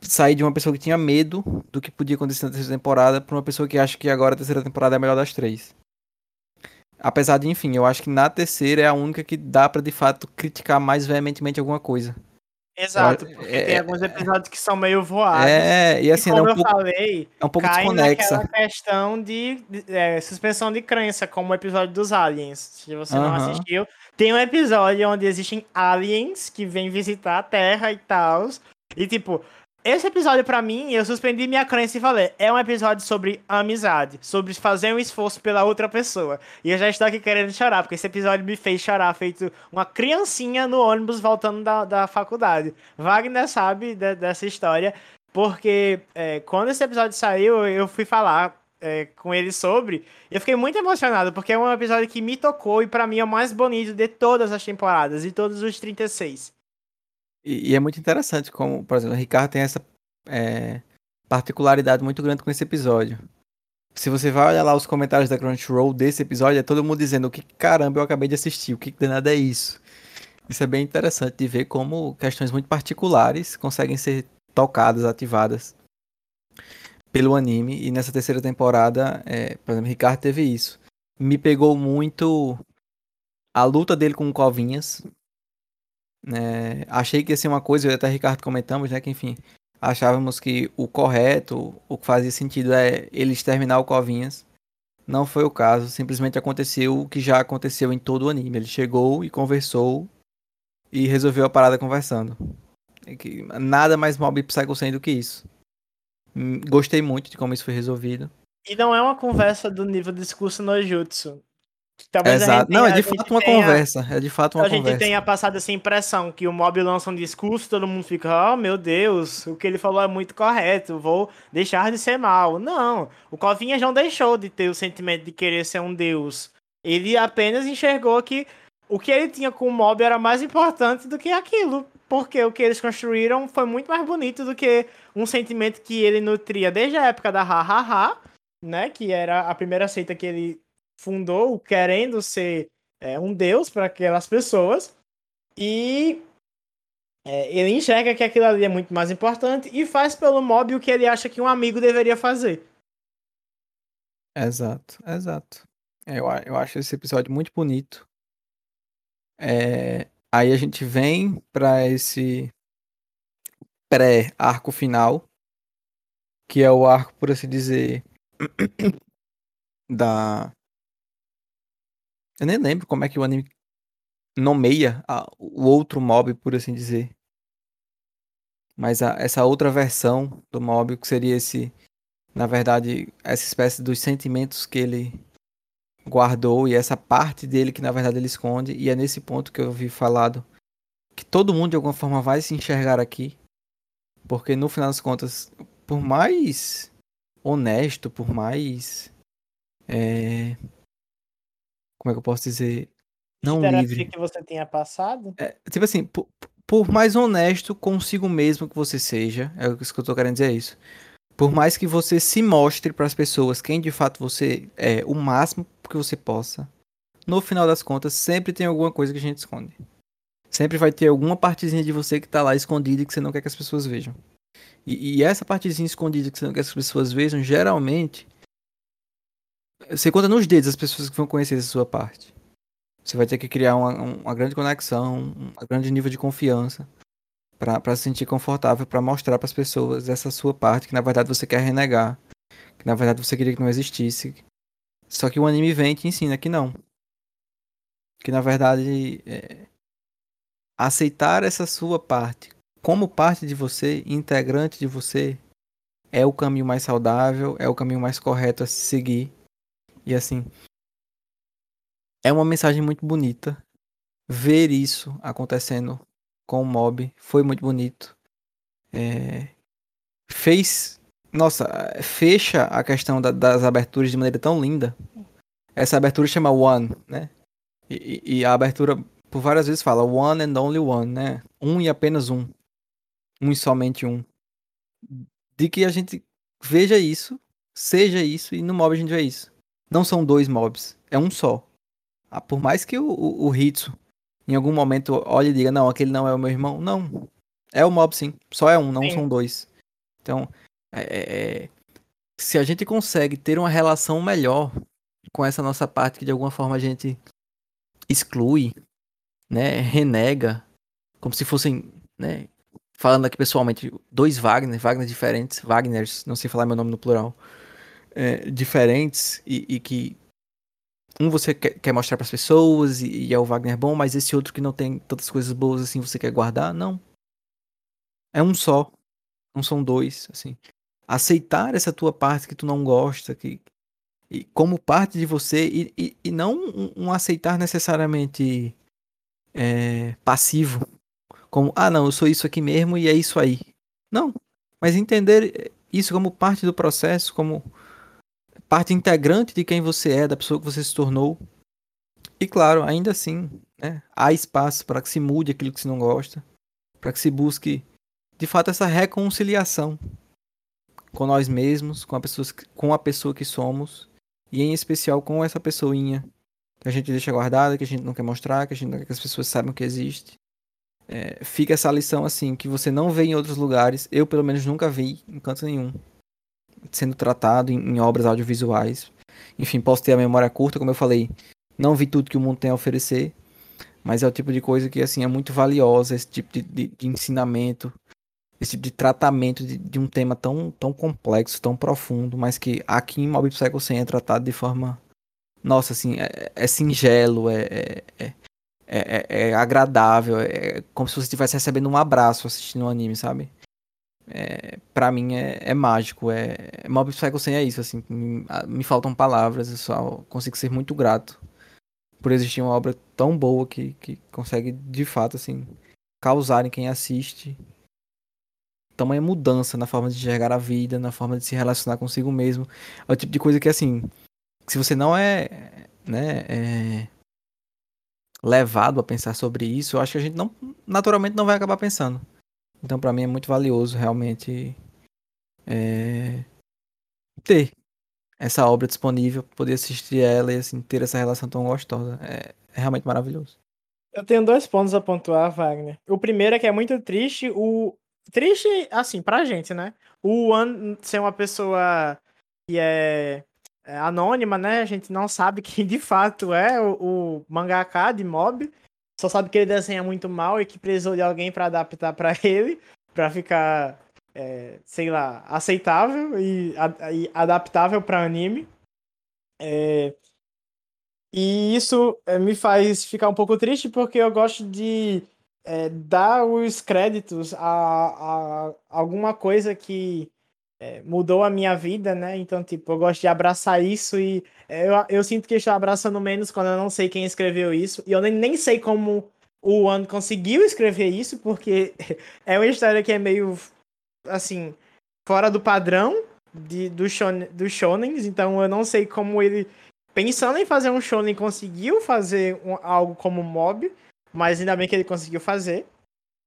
Sair de uma pessoa que tinha medo do que podia acontecer na terceira temporada para uma pessoa que acha que agora a terceira temporada é a melhor das três. Apesar de, enfim, eu acho que na terceira é a única que dá para de fato criticar mais veementemente alguma coisa. Exato, porque é, tem alguns episódios que são meio voados. É, e assim, e como é um eu pouco, falei, é um pouco cai desconexa. naquela questão de, de é, suspensão de crença, como o episódio dos aliens. Se você não assistiu, tem um episódio onde existem aliens que vêm visitar a Terra e tal. E tipo, esse episódio pra mim, eu suspendi minha crença e falei, é um episódio sobre amizade, sobre fazer um esforço pela outra pessoa. E eu já estou aqui querendo chorar, porque esse episódio me fez chorar, feito uma criancinha no ônibus voltando da, da faculdade. Wagner sabe de- dessa história, porque é, quando esse episódio saiu, eu fui falar é, com ele sobre, eu fiquei muito emocionado, porque é um episódio que me tocou e pra mim é o mais bonito de todas as temporadas, de todos os 36. E, e é muito interessante como, por exemplo, o Ricardo tem essa é, particularidade muito grande com esse episódio. Se você vai olhar lá os comentários da Crunchyroll desse episódio, é todo mundo dizendo o que caramba eu acabei de assistir, o que danado é isso. Isso é bem interessante de ver como questões muito particulares conseguem ser tocadas, ativadas pelo anime. E nessa terceira temporada, é, por exemplo, Ricardo teve isso. Me pegou muito a luta dele com o Covinhas. Né? achei que ia ser uma coisa, eu e até Ricardo comentamos, né? Que enfim, achávamos que o correto, o que fazia sentido é ele exterminar o Covinhas. Não foi o caso, simplesmente aconteceu o que já aconteceu em todo o anime. Ele chegou e conversou e resolveu a parada conversando. Nada mais Mob Psycho 100 do que isso. Hum, Gostei muito de como isso foi resolvido. E não é uma conversa do nível discurso no Jutsu. Talvez a Exato. gente Não, é tenha- de a gente fato uma tenha- conversa. É de fato uma a gente conversa. tenha passado essa impressão que o mob lança um discurso, todo mundo fica, oh meu Deus, o que ele falou é muito correto, vou deixar de ser mal. Não, o Covinhas não deixou de ter o sentimento de querer ser um deus. Ele apenas enxergou que o que ele tinha com o mob era mais importante do que aquilo. Porque o que eles construíram foi muito mais bonito do que um sentimento que ele nutria desde a época da Ha-Ha-Ha, né? Que era a primeira seita que ele fundou, querendo ser é, um deus para aquelas pessoas. E é, ele enxerga que aquilo ali é muito mais importante e faz pelo mob o que ele acha que um amigo deveria fazer. Exato, exato. É, Eu, eu acho esse episódio muito bonito. É, aí a gente vem pra esse pré-arco final, que é o arco, por assim dizer, [coughs] da. Eu nem lembro como é que o anime nomeia a- o outro mob, por assim dizer. Mas a- essa outra versão do mob, que seria esse, na verdade, essa espécie dos sentimentos que ele guardou e essa parte dele que na verdade ele esconde. E é nesse ponto que eu vi falado que todo mundo de alguma forma vai se enxergar aqui. Porque no final das contas, por mais honesto, por mais. é, Como é que eu posso dizer? Não Terapia livre. que você tenha passado. É, tipo assim, por, por mais honesto consigo mesmo que você seja, é isso que eu tô querendo dizer é isso. Por mais que você se mostre para as pessoas quem de fato você é, o máximo que você possa, no final das contas sempre tem alguma coisa que a gente esconde. Sempre vai ter alguma partezinha de você que tá lá escondida e que você não quer que as pessoas vejam. E, e essa partezinha escondida que você não quer que as pessoas vejam, geralmente você conta nos dedos as pessoas que vão conhecer essa sua parte. Você vai ter que criar uma, uma grande conexão, um grande nível de confiança para se sentir confortável, para mostrar para as pessoas essa sua parte que na verdade você quer renegar, que na verdade você queria que não existisse. Só que o anime vem e te ensina que não. Que na verdade é, aceitar essa sua parte como parte de você, integrante de você, é o caminho mais saudável, é o caminho mais correto a se seguir. E assim, é uma mensagem muito bonita. Ver isso acontecendo com o mob foi muito bonito. É, fez. Nossa, fecha a questão da- das aberturas de maneira tão linda. Essa abertura chama One, né? E, e- a abertura, por várias vezes, fala One and Only One, né? Um e apenas um. Um e somente um. De que a gente veja isso, seja isso, e no mob a gente vê isso. Não são dois mobs, é um só. Ah, por mais que o, o, o Hitsu em algum momento olhe e diga, não, aquele não é o meu irmão. Não. É o mob, sim. Só é um, não sim. são dois. Então, é, é, é, se a gente consegue ter uma relação melhor com essa nossa parte que de alguma forma a gente exclui, né, renega, como se fossem, né, falando aqui pessoalmente, dois Wagner, Wagner diferentes, Wagners, não sei falar meu nome no plural, é, diferentes e, e, que um você quer, quer mostrar para as pessoas e, e, é o Wagner bom, mas esse outro que não tem tantas coisas boas assim você quer guardar, não. É um só, não são dois, assim. Aceitar essa tua parte que tu não gosta, que e como parte de você e, e, e não um, um, aceitar necessariamente é, passivo, como, ah, não, eu sou isso aqui mesmo e é isso aí. Não, mas entender isso como parte do processo, como parte integrante de quem você é, da pessoa que você se tornou. E claro, ainda assim, né, há espaço para que se mude aquilo que se não gosta, para que se busque, de fato, essa reconciliação com nós mesmos, com a, pessoa, com a pessoa que somos, e em especial com essa pessoinha que a gente deixa guardada, que a gente não quer mostrar, que a gente não quer que as pessoas saibam que existe é, fica essa lição assim que você não vê em outros lugares. Eu pelo menos nunca vi em canto nenhum sendo tratado em, em, obras audiovisuais. Enfim, posso ter a memória curta, como eu falei, não vi tudo que o mundo tem a oferecer, mas é o tipo de coisa que assim é muito valiosa, esse tipo de, de, de ensinamento, esse tipo de tratamento de, de, um tema tão, tão complexo, tão profundo, mas que aqui em Mob Psycho 100 é tratado de forma nossa, assim, é, é singelo, é, é, é é, é, é agradável, é como se você estivesse recebendo um abraço assistindo um anime, sabe? É, para mim é, é, mágico, é, é Mob Psycho 100 é isso, assim, me, me, faltam palavras, eu só consigo ser muito grato por existir uma obra tão boa que, que consegue, de fato, assim, causar em quem assiste tamanha mudança na forma de enxergar a vida, na forma de se relacionar consigo mesmo. É o tipo de coisa que, assim, se você não é, né, é, levado a pensar sobre isso, eu acho que a gente não naturalmente não vai acabar pensando. Então, para mim é muito valioso realmente é, ter essa obra disponível, poder assistir ela e assim ter essa relação tão gostosa. É, é realmente maravilhoso. Eu tenho dois pontos a pontuar, Wagner. O primeiro é que é muito triste o triste assim pra gente, né? O One ser uma pessoa que é é, anônima, né? A gente não sabe [laughs] quem de fato é o, o de Mob. Só sabe que ele desenha muito mal e que precisou de alguém para adaptar para [laughs] ele, para ficar, é, sei lá, aceitável e, e adaptável para anime. É, e isso é, me faz ficar um pouco triste porque eu gosto de é, dar os créditos a, a alguma coisa que é, mudou a minha vida, né? Então, tipo, eu gosto de abraçar isso e é, eu, eu sinto que estou abraçando menos quando eu não sei quem escreveu isso. E eu nem, nem sei como o One conseguiu escrever isso, porque [laughs] é uma história que é meio, assim, fora do padrão de, do shonen, dos shonens. Então, eu não sei como ele, pensando em fazer um shonen, conseguiu fazer um, algo como mob. Mas ainda bem que ele conseguiu fazer.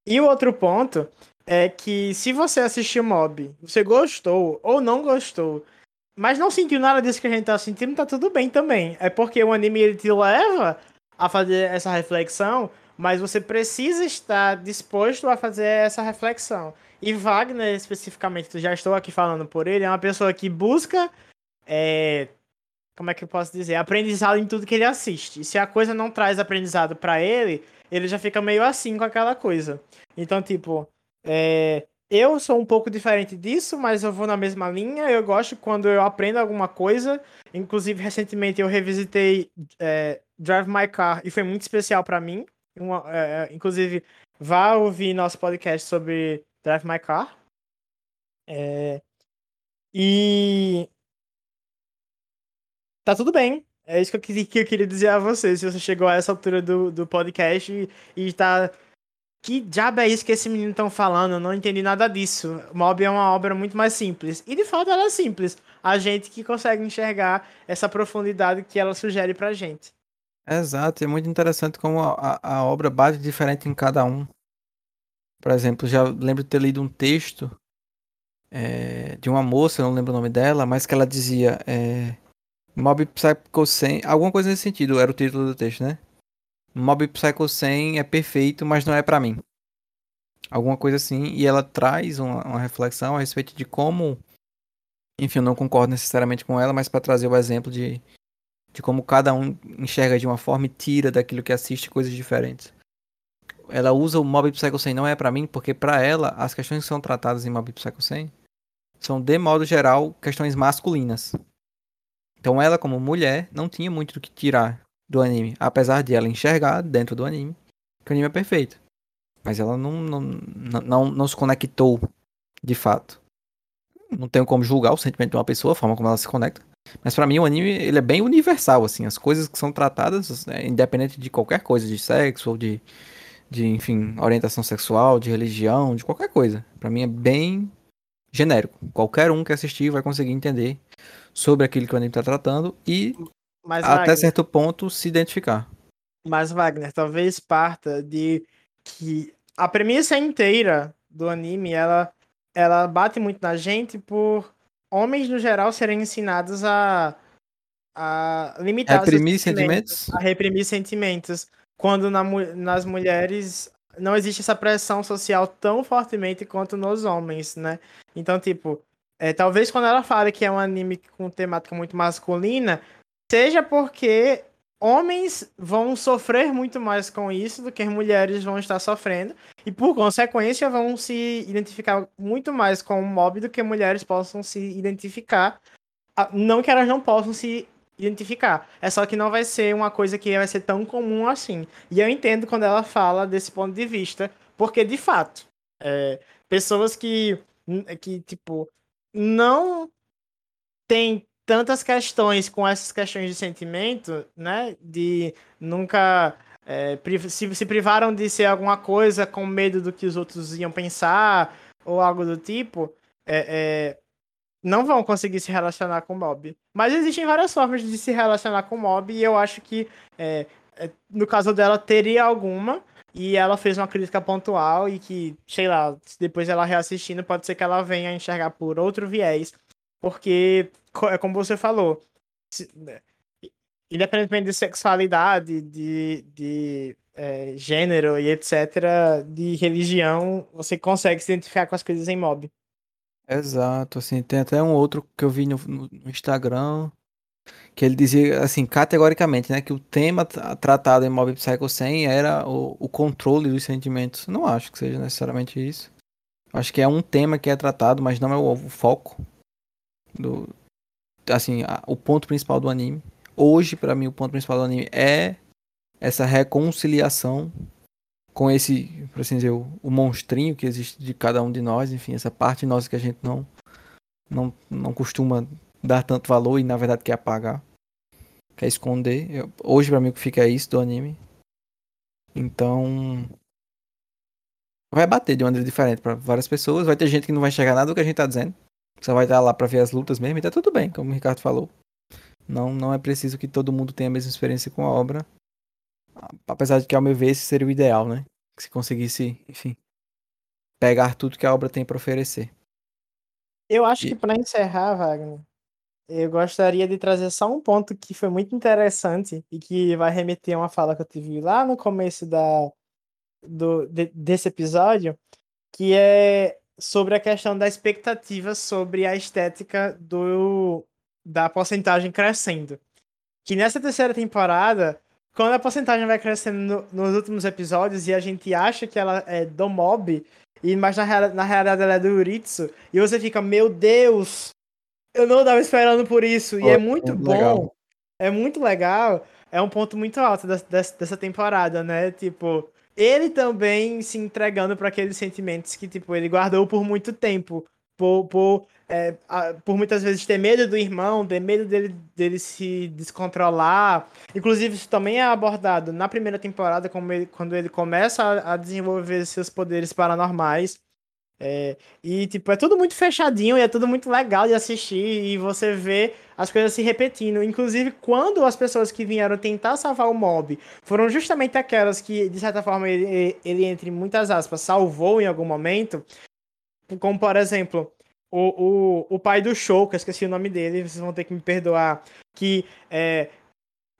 E o outro ponto é que se você assistiu Mob, você gostou ou não gostou, mas não sentiu nada disso que a gente tá sentindo, tá tudo bem também. É porque o anime ele te leva a fazer essa reflexão, mas você precisa estar disposto a fazer essa reflexão. E Wagner, especificamente, já estou aqui falando por ele, é uma pessoa que busca. É, como é que eu posso dizer? Aprendizado em tudo que ele assiste. E se a coisa não traz aprendizado para ele, ele já fica meio assim com aquela coisa. Então, tipo, é, eu sou um pouco diferente disso, mas eu vou na mesma linha. Eu gosto quando eu aprendo alguma coisa. Inclusive, recentemente eu revisitei é, Drive My Car e foi muito especial para mim. Uma, é, inclusive, vá ouvir nosso podcast sobre Drive My Car. É, e tá tudo bem. É isso que eu, que eu, queria dizer a você. Se você chegou a essa altura do, do podcast e, e tá que diabo é isso que esse menino estão falando? Eu não entendi nada disso. Mob é uma obra muito mais simples. E de fato ela é simples. A gente que consegue enxergar essa profundidade que ela sugere pra gente. Exato, é muito interessante como a, a, obra bate diferente em cada um. Por exemplo, já lembro de ter lido um texto é, de uma moça, não lembro o nome dela, mas que ela dizia: é, Mob Psycho 100, alguma coisa nesse sentido, era o título do texto, né? Mob Psycho 100 é perfeito, mas não é para mim. Alguma coisa assim, e ela traz uma, uma, reflexão a respeito de como, enfim, eu não concordo necessariamente com ela, mas para trazer o exemplo de, de como cada um enxerga de uma forma e tira daquilo que assiste coisas diferentes. Ela usa o Mob Psycho 100 não é para mim, porque para ela as questões que são tratadas em Mob Psycho 100 são de modo geral questões masculinas. Então ela, como mulher, não tinha muito do que tirar do anime. Apesar de ela enxergar dentro do anime que o anime é perfeito. Mas ela não, não, não, não se conectou de fato. Não tenho como julgar o sentimento de uma pessoa, a forma como ela se conecta. Mas para mim o anime ele é bem universal, assim. As coisas que são tratadas, né, independente de qualquer coisa, de sexo ou de, de, enfim, orientação sexual, de religião, de qualquer coisa. para mim é bem genérico. Qualquer um que assistir vai conseguir entender sobre aquilo que o anime está tratando e Mas, até Wagner, certo ponto se identificar. Mas Wagner, talvez parta de que a premissa inteira do anime ela ela bate muito na gente por homens no geral serem ensinados a a limitar reprimir sentimentos, sentimentos, a reprimir sentimentos, quando na, nas mulheres não existe essa pressão social tão fortemente quanto nos homens, né? Então, tipo, é, talvez quando ela fala que é um anime com temática muito masculina, seja porque homens vão sofrer muito mais com isso do que mulheres vão estar sofrendo. E por consequência vão se identificar muito mais com o mob do que mulheres possam se identificar. Não que elas não possam se identificar. É só que não vai ser uma coisa que vai ser tão comum assim. E eu entendo quando ela fala desse ponto de vista, porque de fato, é, pessoas que, que, tipo, não tem tantas questões com essas questões de sentimento, né? De nunca é, se, se privaram de ser alguma coisa com medo do que os outros iam pensar ou algo do tipo, é, é, não vão conseguir se relacionar com o mob. Mas existem várias formas de se relacionar com o mob e eu acho que é, é, no caso dela teria alguma e ela fez uma crítica pontual e que, sei lá, depois ela reassistindo, pode ser que ela venha enxergar por outro viés. Porque, é como você falou, se, né, independentemente de sexualidade, de, de é, gênero e etc., de religião, você consegue se identificar com as coisas em mob. Exato, assim, tem até um outro que eu vi no, no Instagram, que ele dizia, assim, categoricamente, né, que o tema tratado em Mob Psycho 100 era o, o controle dos sentimentos. Não acho que seja necessariamente isso. Acho que é um tema que é tratado, mas não é o, o foco do assim, a, o ponto principal do anime. Hoje, para mim, o ponto principal do anime é essa reconciliação com esse, por assim dizer, o, o monstrinho que existe de cada um de nós, enfim, essa parte nossa que a gente não não, não costuma dar tanto valor e na verdade quer apagar quer esconder. Eu, hoje para mim o que fica é isso do anime. Então vai bater de uma maneira diferente para várias pessoas. Vai ter gente que não vai enxergar nada do que a gente tá dizendo. Só vai estar lá para ver as lutas mesmo e tá tudo bem, como o Ricardo falou. Não, não é preciso que todo mundo tenha a mesma experiência com a obra. Apesar de que, ao meu ver, esse seria o ideal, né? Que se conseguisse, enfim, pegar tudo que a obra tem para oferecer. Eu acho e... que para encerrar, Wagner, eu gostaria de trazer só um ponto que foi muito interessante e que vai remeter a uma fala que eu tive lá no começo da, do, de, desse episódio, que é sobre a questão da expectativa sobre a estética do, da porcentagem crescendo. Que nessa terceira temporada, quando a porcentagem vai crescendo no, nos últimos episódios e a gente acha que ela é do mob, e, mas na, na realidade ela é do Uritsu, e você fica, meu Deus, eu não estava esperando por isso. e é muito bom. Legal. É muito legal. É um ponto muito alto dessa, dessa temporada, né? Tipo, ele também se entregando para aqueles sentimentos que, tipo, ele guardou por muito tempo. Por, por, é, por muitas vezes ter medo do irmão, ter medo dele, dele se descontrolar. Inclusive, isso também é abordado na primeira temporada, ele, quando ele começa a, a desenvolver seus poderes paranormais. É, e, tipo, é tudo muito fechadinho e é tudo muito legal de assistir e você vê as coisas se repetindo. Inclusive, quando as pessoas que vieram tentar salvar o mob foram justamente aquelas que, de certa forma, ele, ele entre muitas aspas, salvou em algum momento. Como, por exemplo, o, o, o pai do show, que eu esqueci o nome dele, vocês vão ter que me perdoar, que é,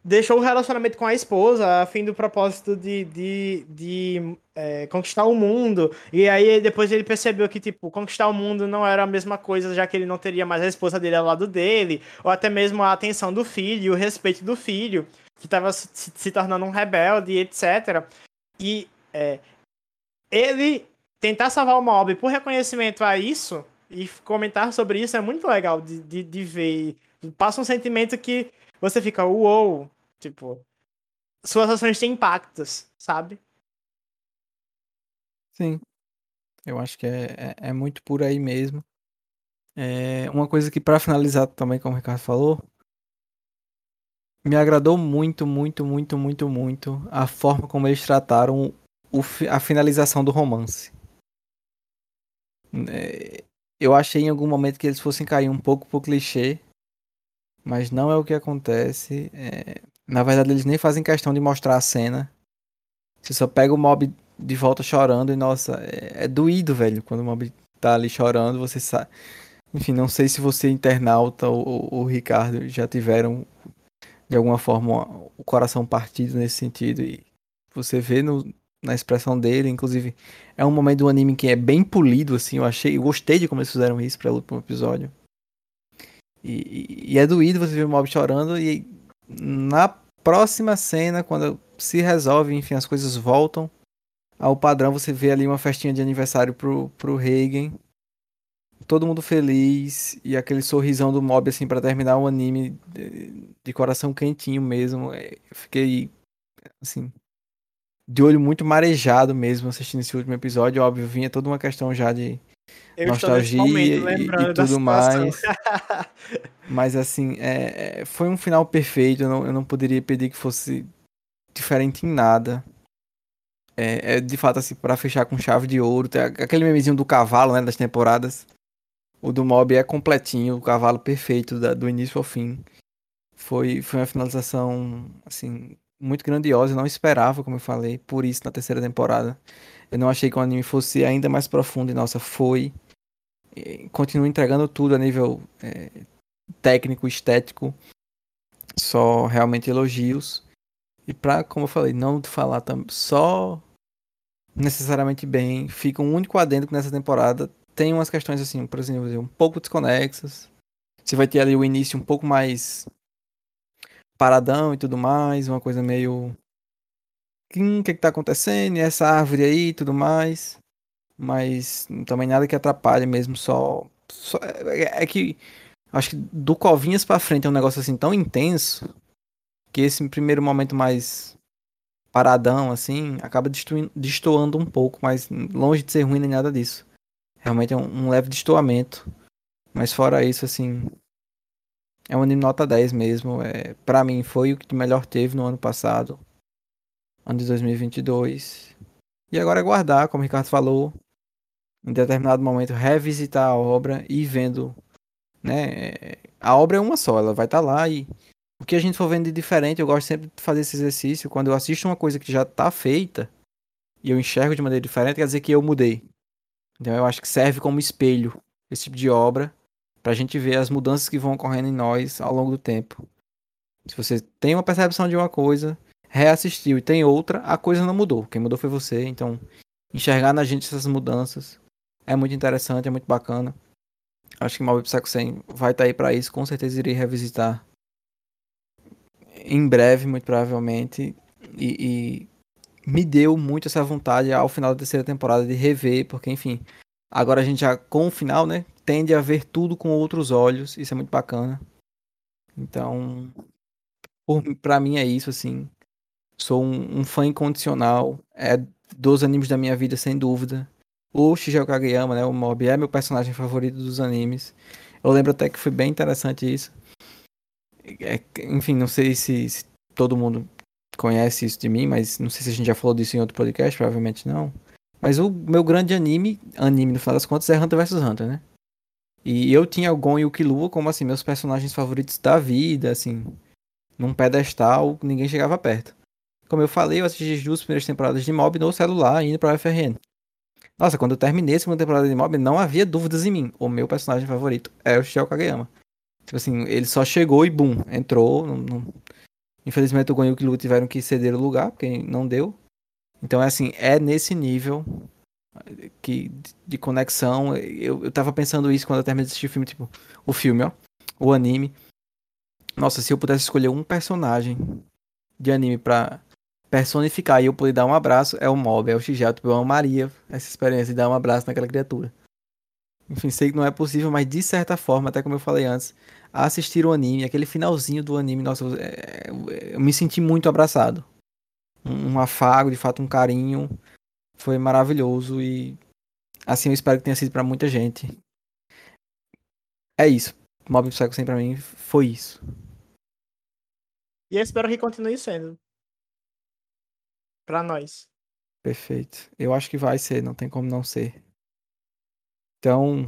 deixou o relacionamento com a esposa a fim do propósito de, de, de é, conquistar o mundo. E aí depois ele percebeu que, tipo, conquistar o mundo não era a mesma coisa, já que ele não teria mais a esposa dele ao lado dele, ou até mesmo a atenção do filho e o respeito do filho, que estava se, se, tornando um rebelde, etc. E é, ele tentar salvar o mob por reconhecimento a isso e comentar sobre isso é muito legal de, de, de ver. Passa um sentimento que você fica, uou, tipo, suas ações têm impactos, sabe? Sim. Eu acho que é, é, é muito por aí mesmo. É, uma coisa que, para finalizar também, como o Ricardo falou, me agradou muito, muito, muito, muito, muito a forma como eles trataram o, a finalização do romance. É, eu achei em algum momento que eles fossem cair um pouco pro clichê, mas não é o que acontece. É... Na verdade, eles nem fazem questão de mostrar a cena. Você só pega o mob de volta chorando e, nossa, é, é doído, velho. Quando o mob tá ali chorando, você sabe. Enfim, não sei se você, internauta ou o Ricardo, já tiveram de alguma forma o coração partido nesse sentido. E você vê no, na expressão dele. Inclusive, é um momento do anime que é bem polido, assim. Eu achei, eu gostei de como eles fizeram isso para o último episódio. E, e, é doído você ver o Mob chorando. E na próxima cena, quando se resolve, enfim, as coisas voltam ao padrão. Você vê ali uma festinha de aniversário pro, pro Reigen. Todo mundo feliz e aquele sorrisão do Mob, assim, para terminar o anime de, de coração quentinho mesmo. É, eu fiquei, assim, de olho muito marejado mesmo assistindo esse último episódio. Óbvio, vinha toda uma questão já de eu nostalgia e, e, tudo mais. [laughs] Mas assim, é, é, foi um final perfeito. Eu não, eu não poderia pedir que fosse diferente em nada. É, é de fato assim, para fechar com chave de ouro. Tem aquele memezinho do cavalo, né, das temporadas. O do Mob é completinho, o cavalo perfeito da, do início ao fim. Foi, foi uma finalização, assim, muito grandiosa. Eu não esperava, como eu falei, por isso na terceira temporada. Eu não achei que o anime fosse ainda mais profundo e, nossa, foi. Continua entregando tudo a nível é, técnico, estético. Só realmente elogios. E pra, como eu falei, não falar só necessariamente bem, fica um único adendo que nessa temporada tem umas questões assim, por exemplo, um pouco desconexas. Você vai ter ali o início um pouco mais paradão e tudo mais, uma coisa meio. O que, que tá acontecendo? Essa árvore aí e tudo mais. Mas também nada que atrapalhe mesmo, só. só é, é, que. Acho que do Covinhas pra frente é um negócio assim tão intenso. Que esse primeiro momento mais paradão, assim, acaba destoando um pouco, mas longe de ser ruim nem nada disso. Realmente é um, um leve destoamento. Mas fora isso, assim, é um anime nota 10 mesmo. É, para mim foi o que melhor teve no ano passado. Ano de 2022. E agora é guardar, como o Ricardo falou. Em determinado momento revisitar a obra e vendo, né? A obra é uma só, ela vai estar tá lá e o que a gente for vendo de diferente, eu gosto sempre de fazer esse exercício. Quando eu assisto uma coisa que já está feita e eu enxergo de maneira diferente, quer dizer que eu mudei. Então eu acho que serve como espelho esse tipo de obra para a gente ver as mudanças que vão ocorrendo em nós ao longo do tempo. Se você tem uma percepção de uma coisa, reassistiu e tem outra, a coisa não mudou. Quem mudou foi você. Então, enxergar na gente essas mudanças é muito interessante, é muito bacana. Acho que Mob Psycho 100 vai estar tá aí para isso. Com certeza irei revisitar em breve, muito provavelmente. E, e me deu muito essa vontade ao final da terceira temporada de rever, porque, enfim, agora a gente já com o final, né? tende a ver tudo com outros olhos, isso é muito bacana. Então, para mim é isso, assim. Sou um, um, fã incondicional, é dos animes da minha vida, sem dúvida. O Shigeo Kageyama, né, o Mob, é meu personagem favorito dos animes. Eu lembro até que foi bem interessante isso. É, enfim, não sei se, se todo mundo conhece isso de mim, mas não sei se a gente já falou disso em outro podcast, provavelmente não. Mas o meu grande anime, anime no final das contas, é Hunter vs Hunter, né? E eu tinha o Gon e o Killua como assim meus personagens favoritos da vida, assim, num pedestal, ninguém chegava perto. Como eu falei, eu assisti as duas primeiras temporadas de Mob no celular, indo para FRN. Nossa, quando eu terminei a segunda temporada de Mob, não havia dúvidas em mim. O meu personagem favorito é o Shiel Kageyama. Tipo assim, ele só chegou e bum, entrou. Não, não... Infelizmente o Gon e o tiveram que ceder o lugar, porque não deu. Então é assim, é nesse nível que, de conexão. Eu, eu tava pensando isso quando eu terminei de assistir o filme, tipo, o filme, ó. O anime. Nossa, se eu pudesse escolher um personagem de anime pra personificar e eu poder dar um abraço, é o Mob, é o Shigel. Tipo, eu amaria essa experiência de dar um abraço naquela criatura. Enfim, sei que não é possível, mas de certa forma, até como eu falei antes, assistir o anime, aquele finalzinho do anime, nossa, é, eu me senti muito abraçado. Um, um afago, de fato, um carinho. Foi maravilhoso e assim eu espero que tenha sido para muita gente. É isso. Mob Psycho 100 pra mim foi isso. E eu espero que continue sendo. Pra nós. Perfeito. Eu acho que vai ser, não tem como não ser. Então,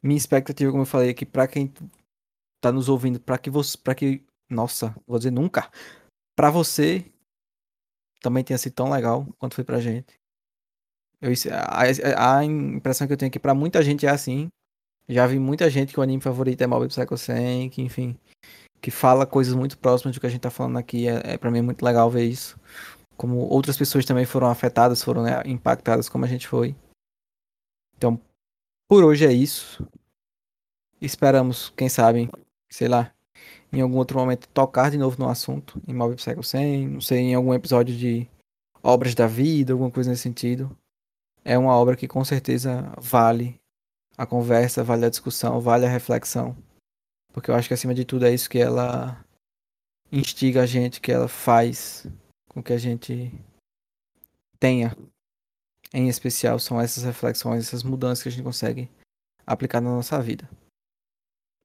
minha expectativa, como eu falei aqui, para quem tá nos ouvindo, para que você, para que, nossa, vou dizer nunca, para você também tenha sido tão legal quanto foi pra gente. Eu, a, a impressão que eu tenho é que pra muita gente é assim. Já vi muita gente que o anime favorito é Mob Psycho 100, que enfim, que fala coisas muito próximas do que a gente tá falando aqui. É, é para mim é muito legal ver isso. Como outras pessoas também foram afetadas, foram né, impactadas como a gente foi. Então, por hoje é isso. Esperamos, quem sabe, sei lá, em algum outro momento tocar de novo no assunto, em Mob Psycho 100, não sei, em algum episódio de Obras da Vida, alguma coisa nesse sentido. É uma obra que com certeza vale a conversa, vale a discussão, vale a reflexão. Porque eu acho que acima de tudo é isso que ela instiga a gente, que ela faz com que a gente tenha. Em especial são essas reflexões, essas mudanças que a gente consegue aplicar na nossa vida.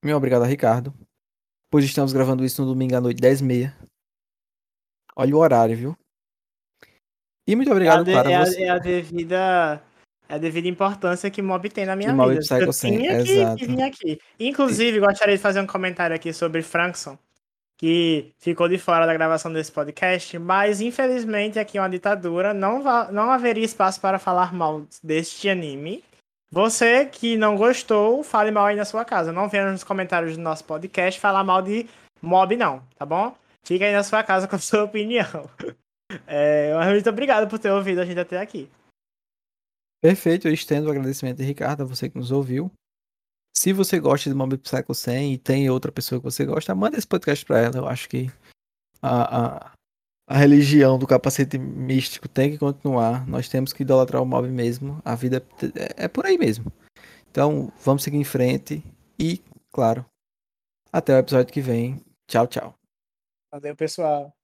Meu obrigado a Ricardo. Pois estamos gravando isso no domingo à noite, 10h30. Olha o horário, viu? E muito obrigado, é a, de, é, você. A, é a devida é a devida importância que Mob tem na minha que vida. Psycho eu tinha que, que vir aqui. Inclusive, gostaria de fazer um comentário aqui sobre Frankson, que ficou de fora da gravação desse podcast, mas infelizmente aqui é uma ditadura, não, não haveria espaço para falar mal deste anime. Você que não gostou, fale mal aí na sua casa. Não venha nos comentários do nosso podcast falar mal de Mob, não, tá bom? Fica aí na sua casa com a [laughs] sua opinião. É, muito obrigado por ter ouvido a gente até aqui. Perfeito, eu estendo o agradecimento de Ricardo, a você que nos ouviu. Se você gosta de Mob Psycho 100 e tem outra pessoa que você gosta, manda esse podcast pra ela. Eu acho que a, a, a religião do capacete místico tem que continuar. Nós temos que idolatrar o mob mesmo. A vida é, é por aí mesmo. Então, vamos seguir em frente. E, claro, até o episódio que vem. Tchau, tchau. Valeu, pessoal.